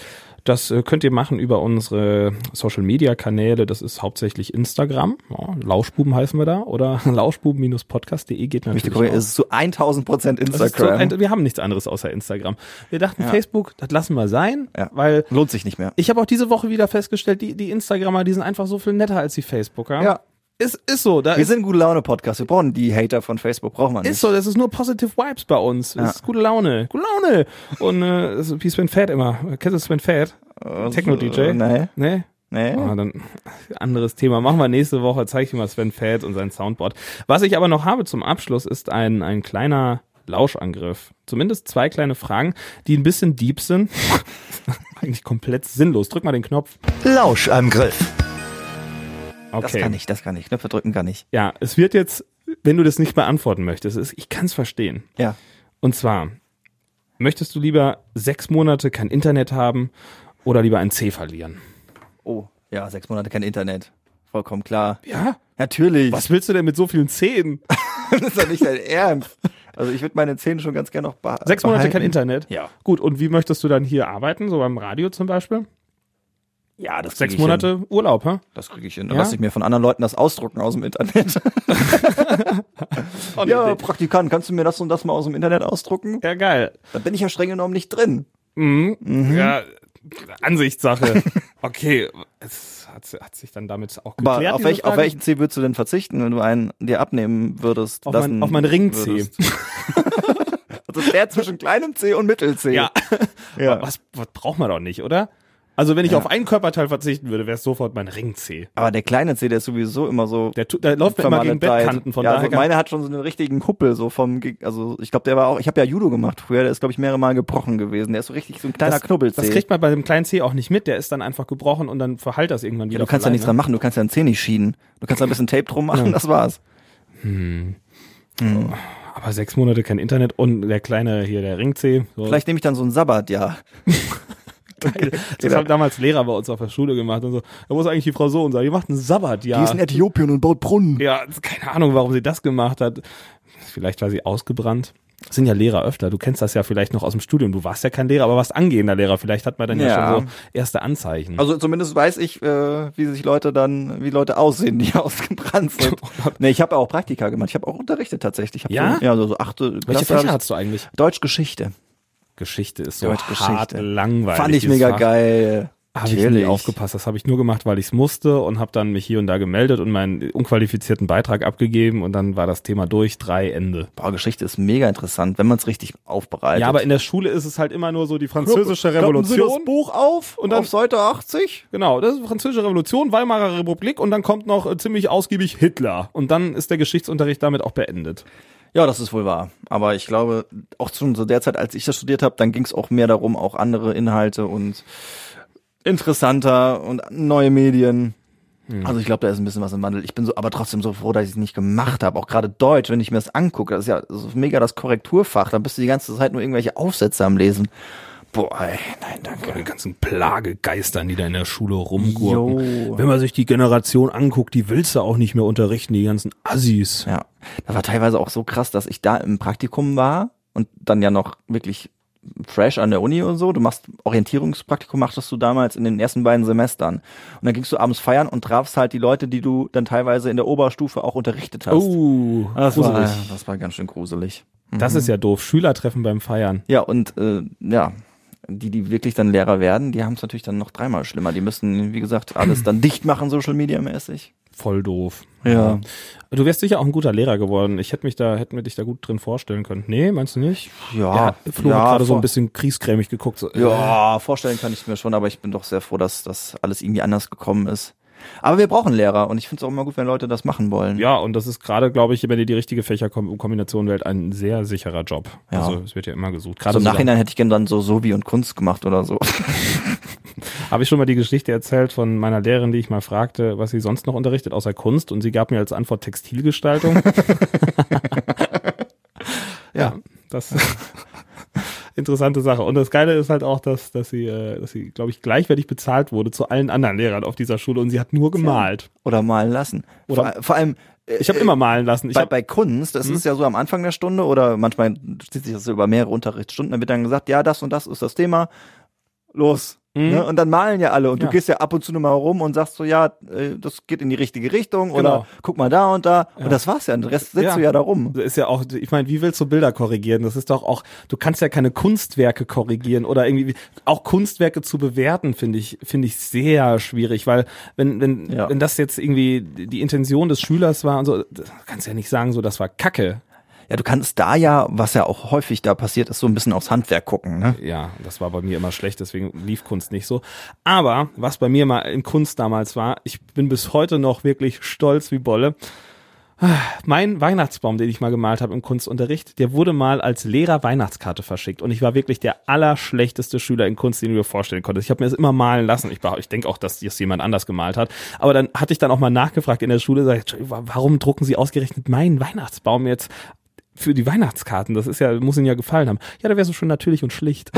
Das äh, könnt ihr machen über unsere Social Media Kanäle. Das ist hauptsächlich Instagram. Ja, Lauschbuben heißen wir da. Oder lauschbuben-podcast.de geht natürlich. Korrekt, auch. es ist zu 1000 Prozent ist so Instagram. ein, wir haben nichts anderes außer Instagram. Wir dachten, Ja. Facebook, das lassen wir sein, Ja. weil Lohnt sich nicht mehr. ich habe auch diese Woche wieder festgestellt, die, die Instagrammer, die sind einfach so viel netter als die Facebooker. Ja. Ist, ist so. Da Wir ist, sind ein gute Laune Podcast. Wir brauchen die Hater von Facebook, brauchen wir nicht. ist so, das ist nur positive Vibes bei uns. Das Ja. ist gute Laune. Gute Laune. Und äh, wie Sven Fett immer. Kennst du Sven Fett? Techno-DJ? Äh, nee, Nee? nee. Ah, dann anderes Thema. Machen wir nächste Woche. Zeige ich dir mal Sven Fett und sein Soundboard. Was ich aber noch habe zum Abschluss ist ein, ein kleiner Lauschangriff. Zumindest zwei kleine Fragen, die ein bisschen deep sind. Eigentlich komplett sinnlos. Drück mal den Knopf. Lauschangriff. Okay. Das kann ich, das kann ich. Knöpfe drücken kann ich. Ja, es wird jetzt, wenn du das nicht beantworten möchtest, ist, ich kann es verstehen. Ja. Und zwar, möchtest du lieber sechs Monate kein Internet haben oder lieber ein C verlieren? Oh, ja, sechs Monate kein Internet. Vollkommen klar. Ja? Natürlich. Was willst du denn mit so vielen Zehen? das ist doch nicht dein Ernst. Also ich würde meine Zähne schon ganz gerne noch beha Sechs Monate behalten. kein Internet? Ja. Gut, und wie möchtest du dann hier arbeiten? So beim Radio zum Beispiel? Ja, das Sechs Monate Hin. Urlaub, hä? Das kriege ich hin. Ja? Dann lasse ich mir von anderen Leuten das ausdrucken aus dem Internet. Oh, ja. Praktikant, kannst du mir das und das mal aus dem Internet ausdrucken? ja, geil. Da bin ich ja streng genommen nicht drin. Mhm. Ja, Ansichtssache. okay, es hat, hat sich dann damit auch geklärt. Aber auf, welch, auf welchen C würdest du denn verzichten, wenn du einen dir abnehmen würdest? Auf mein- auf mein Ring-C. würdest? also der zwischen kleinem C und Mittel-C. Ja. ja. Was, was braucht man doch nicht, oder? Also wenn ich auf einen Körperteil verzichten würde, wäre es sofort mein Ringzeh. Aber der kleine C, der ist sowieso immer so. Der, der läuft mir immer gegen. Bettkanten, von ja, daher also meine hat schon so einen richtigen Huppel, so vom, also ich glaube, der war auch, ich habe ja Judo gemacht früher, der ist, glaube ich, mehrere Mal gebrochen gewesen. Der ist so richtig so ein kleiner das, Knubbelzeh. das kriegt man bei dem kleinen C auch nicht mit, der ist dann einfach gebrochen und dann verheilt das irgendwann ja, wieder. du kannst da von nichts dran machen, du kannst ja einen Zeh nicht schienen. Du kannst da ein bisschen Tape drum machen, das war's. Aber sechs Monate kein Internet und der kleine hier, der Ringzeh. So. Vielleicht nehme ich dann so ein Sabbat, ja. Das haben damals Lehrer bei uns auf der Schule gemacht und so. Da muss eigentlich die Frau so und sagen, ihr macht einen Sabbat, ja. Äthiopien und baut Brunnen. Ja, keine Ahnung, warum sie das gemacht hat. Vielleicht war sie ausgebrannt. Das sind ja Lehrer öfter. Du kennst das ja vielleicht noch aus dem Studium. Du warst ja kein Lehrer, aber warst angehender Lehrer. Vielleicht hat man dann ja, Ja. schon so erste Anzeichen. Also zumindest weiß ich, äh, wie sich Leute dann, wie Leute aussehen, die ausgebrannt sind. nee, ich habe auch Praktika gemacht. Ich habe auch unterrichtet tatsächlich. Ich hab Ja? So, ja, so, so achte Welche Klasse Fächer hast du eigentlich? Deutsch Geschichte. Ist so Deutschgeschichte. hart langweilig. Fand ich mega Fach. geil. Habe ich nie aufgepasst. Das habe ich nur gemacht, weil ich es musste und habe dann mich hier und da gemeldet und meinen unqualifizierten Beitrag abgegeben und dann war das Thema durch, drei Ende. Boah, Geschichte ist mega interessant, wenn man es richtig aufbereitet. Ja, aber in der Schule ist es halt immer nur so die französische Klappen Sie Revolution. das Buch auf Und dann- auf Seite 80. Genau, das ist die französische Revolution, Weimarer Republik und dann kommt noch äh, ziemlich ausgiebig Hitler. Und dann ist der Geschichtsunterricht damit auch beendet. Ja, das ist wohl wahr. Aber ich glaube, auch schon zu der Zeit, als ich das studiert habe, dann ging es auch mehr darum, auch andere Inhalte und interessanter und neue Medien. Also ich glaube, da ist ein bisschen was im Wandel. Ich bin so, aber trotzdem so froh, dass ich es nicht gemacht habe. Auch gerade Deutsch, wenn ich mir das angucke, das ist ja so mega das Korrekturfach. Da bist du die ganze Zeit nur irgendwelche Aufsätze am Lesen. Boah, ey, nein, danke. Die ganzen Plagegeistern, die da in der Schule rumgurken. Jo. Wenn man sich die Generation anguckt, die willst du auch nicht mehr unterrichten, die ganzen Assis. Ja, das war teilweise auch so krass, dass ich da im Praktikum war und dann ja noch wirklich fresh an der Uni und so. Du machst Orientierungspraktikum, machtest du damals in den ersten beiden Semestern. Und dann gingst du abends feiern und trafst halt die Leute, die du dann teilweise in der Oberstufe auch unterrichtet hast. Oh, das, war, das war ganz schön gruselig. Das ist ja doof. Schülertreffen beim Feiern. Ja, und äh, ja, die, die wirklich dann Lehrer werden, die haben es natürlich dann noch dreimal schlimmer. Die müssen, wie gesagt, alles dann dicht machen, Social Media mäßig. Voll doof. Ja. Du wärst sicher auch ein guter Lehrer geworden. Ich hätte mich da, hätten wir dich da gut drin vorstellen können. Nee, meinst du nicht? Ja, Flo ja, hat gerade so ein bisschen kriesgrämig geguckt. So, äh, Ja, vorstellen kann ich mir schon, aber ich bin doch sehr froh, dass das alles irgendwie anders gekommen ist. Aber wir brauchen Lehrer und ich finde es auch immer gut, wenn Leute das machen wollen. Ja, und das ist gerade, glaube ich, wenn ihr die richtige Fächerkombination wählt, ein sehr sicherer Job. Ja. Also es wird ja immer gesucht. Also Gerade im so Nachhinein hätte ich gern dann so Sovi und Kunst gemacht oder so. habe ich schon mal die Geschichte erzählt von meiner Lehrerin, die ich mal fragte, was sie sonst noch unterrichtet, außer Kunst, und sie gab mir als Antwort Textilgestaltung. ja, das interessante Sache. Und das Geile ist halt auch, dass, dass sie, äh, dass sie, glaube ich, gleichwertig bezahlt wurde zu allen anderen Lehrern auf dieser Schule und sie hat nur gemalt. Oder malen lassen. Oder- vor, vor allem. äh, Ich habe immer malen lassen. Ich bei, hab, bei Kunst, das ist ja so am Anfang der Stunde oder manchmal zieht sich das über mehrere Unterrichtsstunden, dann wird dann gesagt, ja, das und das ist das Thema, los. Mhm. Ne? Und dann malen ja alle und Ja. du gehst ja ab und zu nochmal rum und sagst so, ja, äh, das geht in die richtige Richtung oder Genau. guck mal da und da. Und das war's ja, den Rest sitzt Ja. du ja da rum. Das ist ja auch, ich meine, wie willst du Bilder korrigieren? Das ist doch auch, du kannst ja keine Kunstwerke korrigieren oder irgendwie auch Kunstwerke zu bewerten, finde ich, finde ich sehr schwierig, weil wenn wenn Ja. wenn das jetzt irgendwie die Intention des Schülers war und so, kannst du ja nicht sagen, so das war Kacke. Ja, du kannst da ja, was ja auch häufig da passiert ist, so ein bisschen aufs Handwerk gucken, ne? Ja, das war bei mir immer schlecht, deswegen lief Kunst nicht so. Aber was bei mir mal in Kunst damals war, ich bin bis heute noch wirklich stolz wie Bolle. Mein Weihnachtsbaum, den ich mal gemalt habe im Kunstunterricht, der wurde mal als Lehrer Weihnachtskarte verschickt und ich war wirklich der allerschlechteste Schüler in Kunst, den du dir vorstellen konntest. Ich habe mir das immer malen lassen. Ich, ich denke auch, dass das jemand anders gemalt hat. Aber dann hatte ich dann auch mal nachgefragt in der Schule, sag ich, warum drucken Sie ausgerechnet meinen Weihnachtsbaum jetzt für die Weihnachtskarten? Das ist ja muss Ihnen ja gefallen haben. Ja, da wäre so schön natürlich und schlicht.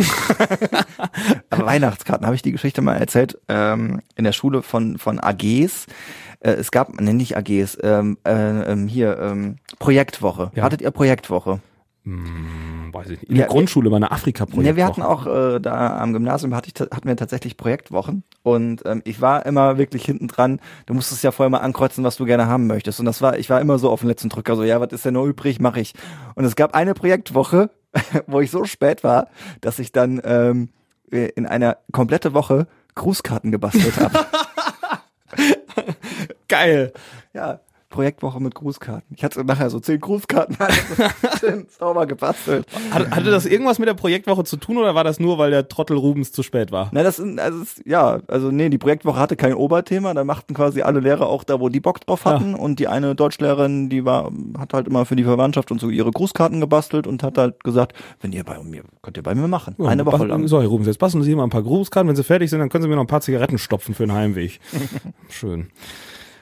Weihnachtskarten, habe ich die Geschichte mal erzählt, ähm, in der Schule von, von AGs. Äh, es gab, nenn nicht AGs, ähm, äh, ähm, hier, ähm, Projektwoche. Ja. Hattet ihr Projektwoche? Hm, weiß ich nicht. In der Ja, Grundschule meine Afrika-Projekt. Ne, wir hatten auch äh, da am Gymnasium hatte ich, hatten wir tatsächlich Projektwochen und ähm, ich war immer wirklich hinten dran. Du musstest ja vorher mal ankreuzen, was du gerne haben möchtest und das war, ich war immer so auf den letzten Drücker so, ja, was ist denn noch übrig, mache ich. Und es gab eine Projektwoche, wo ich so spät war, dass ich dann ähm, in einer komplette Woche Grußkarten gebastelt habe. geil. ja, Projektwoche mit Grußkarten. Ich hatte nachher so zehn Grußkarten sauber gebastelt. Hat, hatte das irgendwas mit der Projektwoche zu tun oder war das nur, weil der Trottel Rubens zu spät war? Na, das sind, also, ja, also nee, die Projektwoche hatte kein Oberthema, da machten quasi alle Lehrer auch da, wo die Bock drauf hatten und die eine Deutschlehrerin, die war, hat halt immer für die Verwandtschaft und so ihre Grußkarten gebastelt und hat halt gesagt, wenn ihr bei mir, könnt ihr bei mir machen. eine Woche lang. So, Herr Rubens, jetzt basteln Sie mal ein paar Grußkarten. Wenn Sie fertig sind, dann können Sie mir noch ein paar Zigaretten stopfen für den Heimweg. Schön.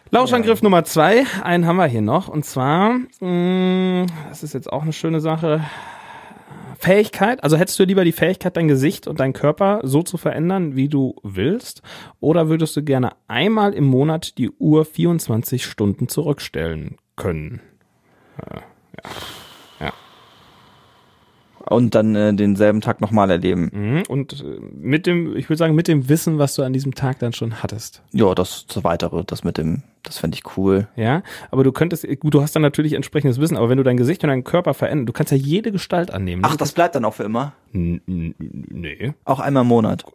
Lauschangriff Nummer zwei, einen haben wir hier noch. Und zwar, mh, das ist jetzt auch eine schöne Sache. Fähigkeit, also hättest du lieber die Fähigkeit, dein Gesicht und deinen Körper so zu verändern, wie du willst, oder würdest du gerne einmal im Monat die Uhr 24 Stunden zurückstellen können? Und dann äh, denselben Tag nochmal erleben. Mhm. Und äh, mit dem, ich würde sagen, mit dem Wissen, was du an diesem Tag dann schon hattest. Ja, das das weitere, das mit dem, das fände ich cool. Ja, aber du könntest, gut, du hast dann natürlich entsprechendes Wissen, aber wenn du dein Gesicht und deinen Körper verändern, du kannst ja jede Gestalt annehmen. ne? Ach, das bleibt dann auch für immer? N- Nee, Auch einmal im Monat.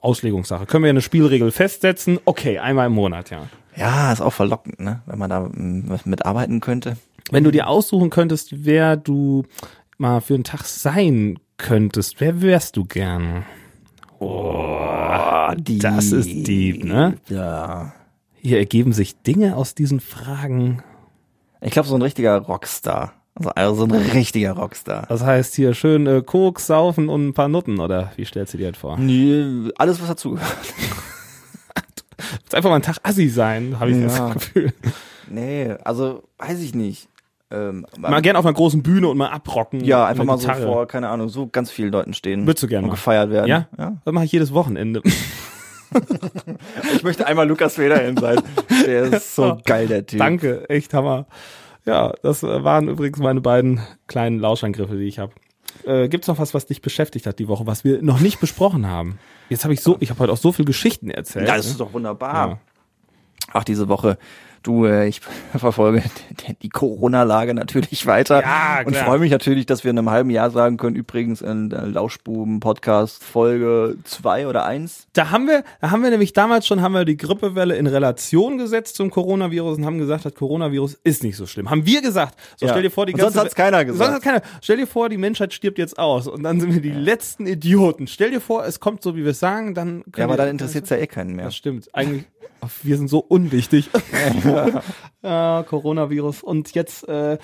Auslegungssache. Können wir ja eine Spielregel festsetzen? Okay, einmal im Monat, ja. Ja, ist auch verlockend, ne? Wenn man da mm, mitarbeiten könnte. Wenn du dir aussuchen könntest, wer du mal für einen Tag sein könntest, wer wärst du gern? Oh, die, das ist deep, ne? Ja. Hier ergeben sich Dinge aus diesen Fragen. Ich glaube, so ein richtiger Rockstar. Also, also so ein richtiger Rockstar. Das heißt hier schön äh, Koks, Saufen und ein paar Nutten, oder wie stellst du dir das vor? Nee, alles, was dazugehört. Jetzt einfach mal ein Tag Assi sein, habe ich Ja. das Gefühl. Nee, also, weiß ich nicht. Ähm, Mal gern auf einer großen Bühne und mal abrocken. ja, einfach mal so Gitarre. vor, keine Ahnung, so ganz vielen Leuten stehen. Würdest du gern und gefeiert werden. Ja? ja. Das mache ich jedes Wochenende. Ich möchte einmal Lukas Federhin sein. Der ist so geil, der Typ. Danke, echt Hammer. Ja, das äh, waren übrigens meine beiden kleinen Lauschangriffe, die ich habe. Äh, gibt's noch was, was dich beschäftigt hat die Woche, was wir noch nicht besprochen haben? Jetzt habe ich so, ich habe heute auch so viel Geschichten erzählt. Ja, das ne? ist doch wunderbar. Ja. Ach, diese Woche. Du, äh, ich verfolge die Corona-Lage natürlich weiter Ja, und freue mich natürlich, dass wir in einem halben Jahr sagen können, übrigens in der Lauschbuben-Podcast Folge zwei oder eins. Da haben wir, da haben wir nämlich damals schon, haben wir die Grippewelle in Relation gesetzt zum Coronavirus und haben gesagt, das Coronavirus ist nicht so schlimm. Haben wir gesagt. So Ja. stell dir vor, die Und sonst ganze hat's keiner gesagt. Sonst hat keiner. Stell dir vor, die Menschheit stirbt jetzt aus und dann sind wir die letzten Idioten. Stell dir vor, es kommt so, wie wir es sagen, dann können Ja, aber dann interessiert ja eh keinen mehr. Das stimmt. Eigentlich, wir sind so unwichtig. ja, Coronavirus. Und jetzt äh,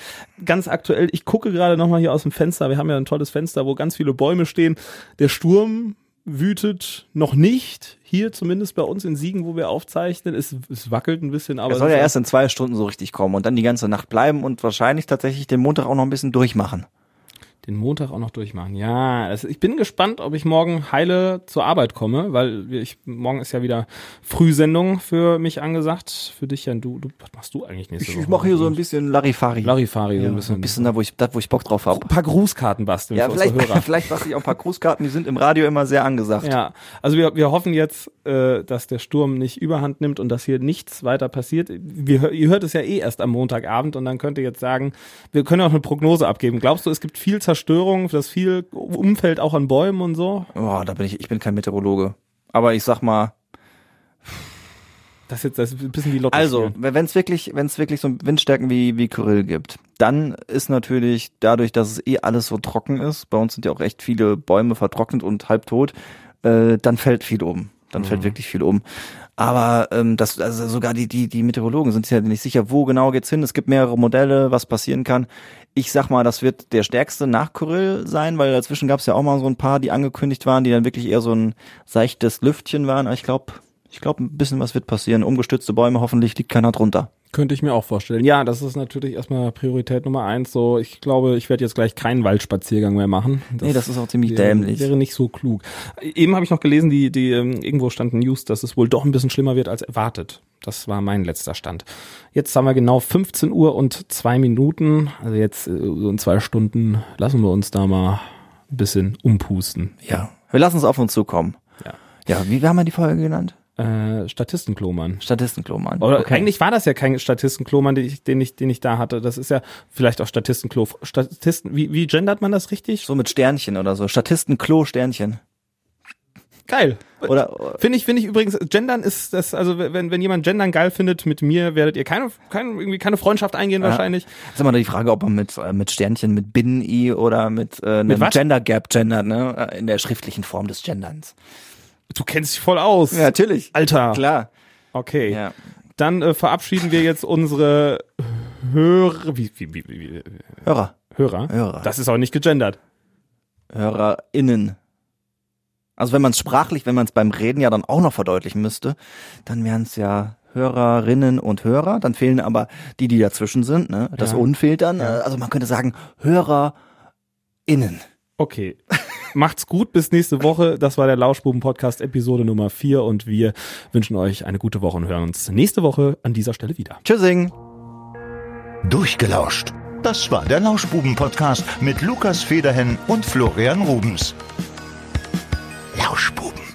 ganz aktuell, ich gucke gerade nochmal hier aus dem Fenster. Wir haben ja ein tolles Fenster, wo ganz viele Bäume stehen. Der Sturm wütet noch nicht. Hier zumindest bei uns in Siegen, wo wir aufzeichnen. Es, es wackelt ein bisschen, aber Er soll es ja erst in zwei Stunden so richtig kommen und dann die ganze Nacht bleiben und wahrscheinlich tatsächlich den Montag auch noch ein bisschen durchmachen. Den Montag auch noch durchmachen. Ja, also ich bin gespannt, ob ich morgen heile zur Arbeit komme, weil ich, morgen ist ja wieder Frühsendung für mich angesagt. Für dich ja, du, du was machst du eigentlich nächste Ich, Woche? ich mache hier so ein bisschen Larifari. Larifari, so ja, ein bisschen. ein bisschen da, wo ich, da, wo ich Bock drauf habe. ein paar Grußkarten basteln Ja, vielleicht, vielleicht bastel ich auch ein paar Grußkarten, die sind im Radio immer sehr angesagt. Ja, also wir, wir hoffen jetzt, äh, dass der Sturm nicht überhand nimmt und dass hier nichts weiter passiert. Wir, ihr hört es ja eh erst am Montagabend und dann könnt ihr jetzt sagen, wir können auch eine Prognose abgeben. Glaubst du, es gibt viel Zerstörung, das viel Umfeld auch an Bäumen und so? Boah, da bin ich, ich bin kein Meteorologe. Aber ich sag mal, Das ist jetzt das ist ein bisschen wie Lotto also, wenn es wirklich, wenn es wirklich so Windstärken wie, wie Kyrill gibt, dann ist natürlich dadurch, dass es eh alles so trocken ist, bei uns sind ja auch echt viele Bäume vertrocknet und halbtot, äh, dann fällt viel um. Dann fällt wirklich viel um. Aber ähm, das, also sogar die, die, die Meteorologen sind sich ja nicht sicher, wo genau geht's hin. Es gibt mehrere Modelle, was passieren kann. Ich sag mal, das wird der stärkste nach Kyrill sein, weil dazwischen gab es ja auch mal so ein paar, die angekündigt waren, die dann wirklich eher so ein seichtes Lüftchen waren. Aber ich glaube, ich glaube, ein bisschen was wird passieren. Umgestützte Bäume, hoffentlich liegt keiner drunter. Könnte ich mir auch vorstellen. Ja, das ist natürlich erstmal Priorität Nummer eins. So, ich glaube, ich werde jetzt gleich keinen Waldspaziergang mehr machen. nee, das ist auch ziemlich wäre, dämlich. Wäre nicht so klug. Eben habe ich noch gelesen, die, die ähm, irgendwo stand ein News, dass es wohl doch ein bisschen schlimmer wird als erwartet. Das war mein letzter Stand. Jetzt haben wir genau 15 Uhr und zwei Minuten. Also jetzt äh, so in zwei Stunden lassen wir uns da mal ein bisschen umpusten. ja, wir lassen es auf uns zukommen. Ja. Ja, wie haben wir die Folge genannt? Äh, Statistenkloman. Statistenklo, Mann. Oder eigentlich war das ja kein Statistenkloman, den ich, den ich, den ich da hatte. Das ist ja vielleicht auch Statistenklo. Statisten, wie, wie gendert man das richtig? So mit Sternchen oder so. Statistenklo Sternchen. Geil. Oder Finde ich, finde ich übrigens, Gendern ist das, also wenn, wenn jemand Gendern geil findet, mit mir werdet ihr keine, keine, irgendwie keine Freundschaft eingehen Ja. wahrscheinlich. ist immer die Frage, ob man mit, äh, mit Sternchen, mit Binnen-I oder mit, äh, einem was? Gender Gap gendert, ne? Äh, In der schriftlichen Form des Genderns. Du kennst dich voll aus. natürlich. Alter. Klar. Okay. Ja. Dann äh, verabschieden wir jetzt unsere Hörer, wie, wie, wie, wie, Hörer. Hörer. Hörer. Das ist auch nicht gegendert. HörerInnen. Also wenn man es sprachlich, wenn man es beim Reden ja dann auch noch verdeutlichen müsste, dann wären es ja Hörerinnen und Hörer. Dann fehlen aber die, die dazwischen sind. Ne? Das Ja. Un fehlt dann. Äh, Also man könnte sagen HörerInnen. Okay. Macht's gut, bis nächste Woche. Das war der Lauschbuben-Podcast Episode Nummer 4 und wir wünschen euch eine gute Woche und hören uns nächste Woche an dieser Stelle wieder. Tschüssing. Durchgelauscht. Das war der Lauschbuben-Podcast mit Lukas Federhen und Florian Rubens. Lauschbuben.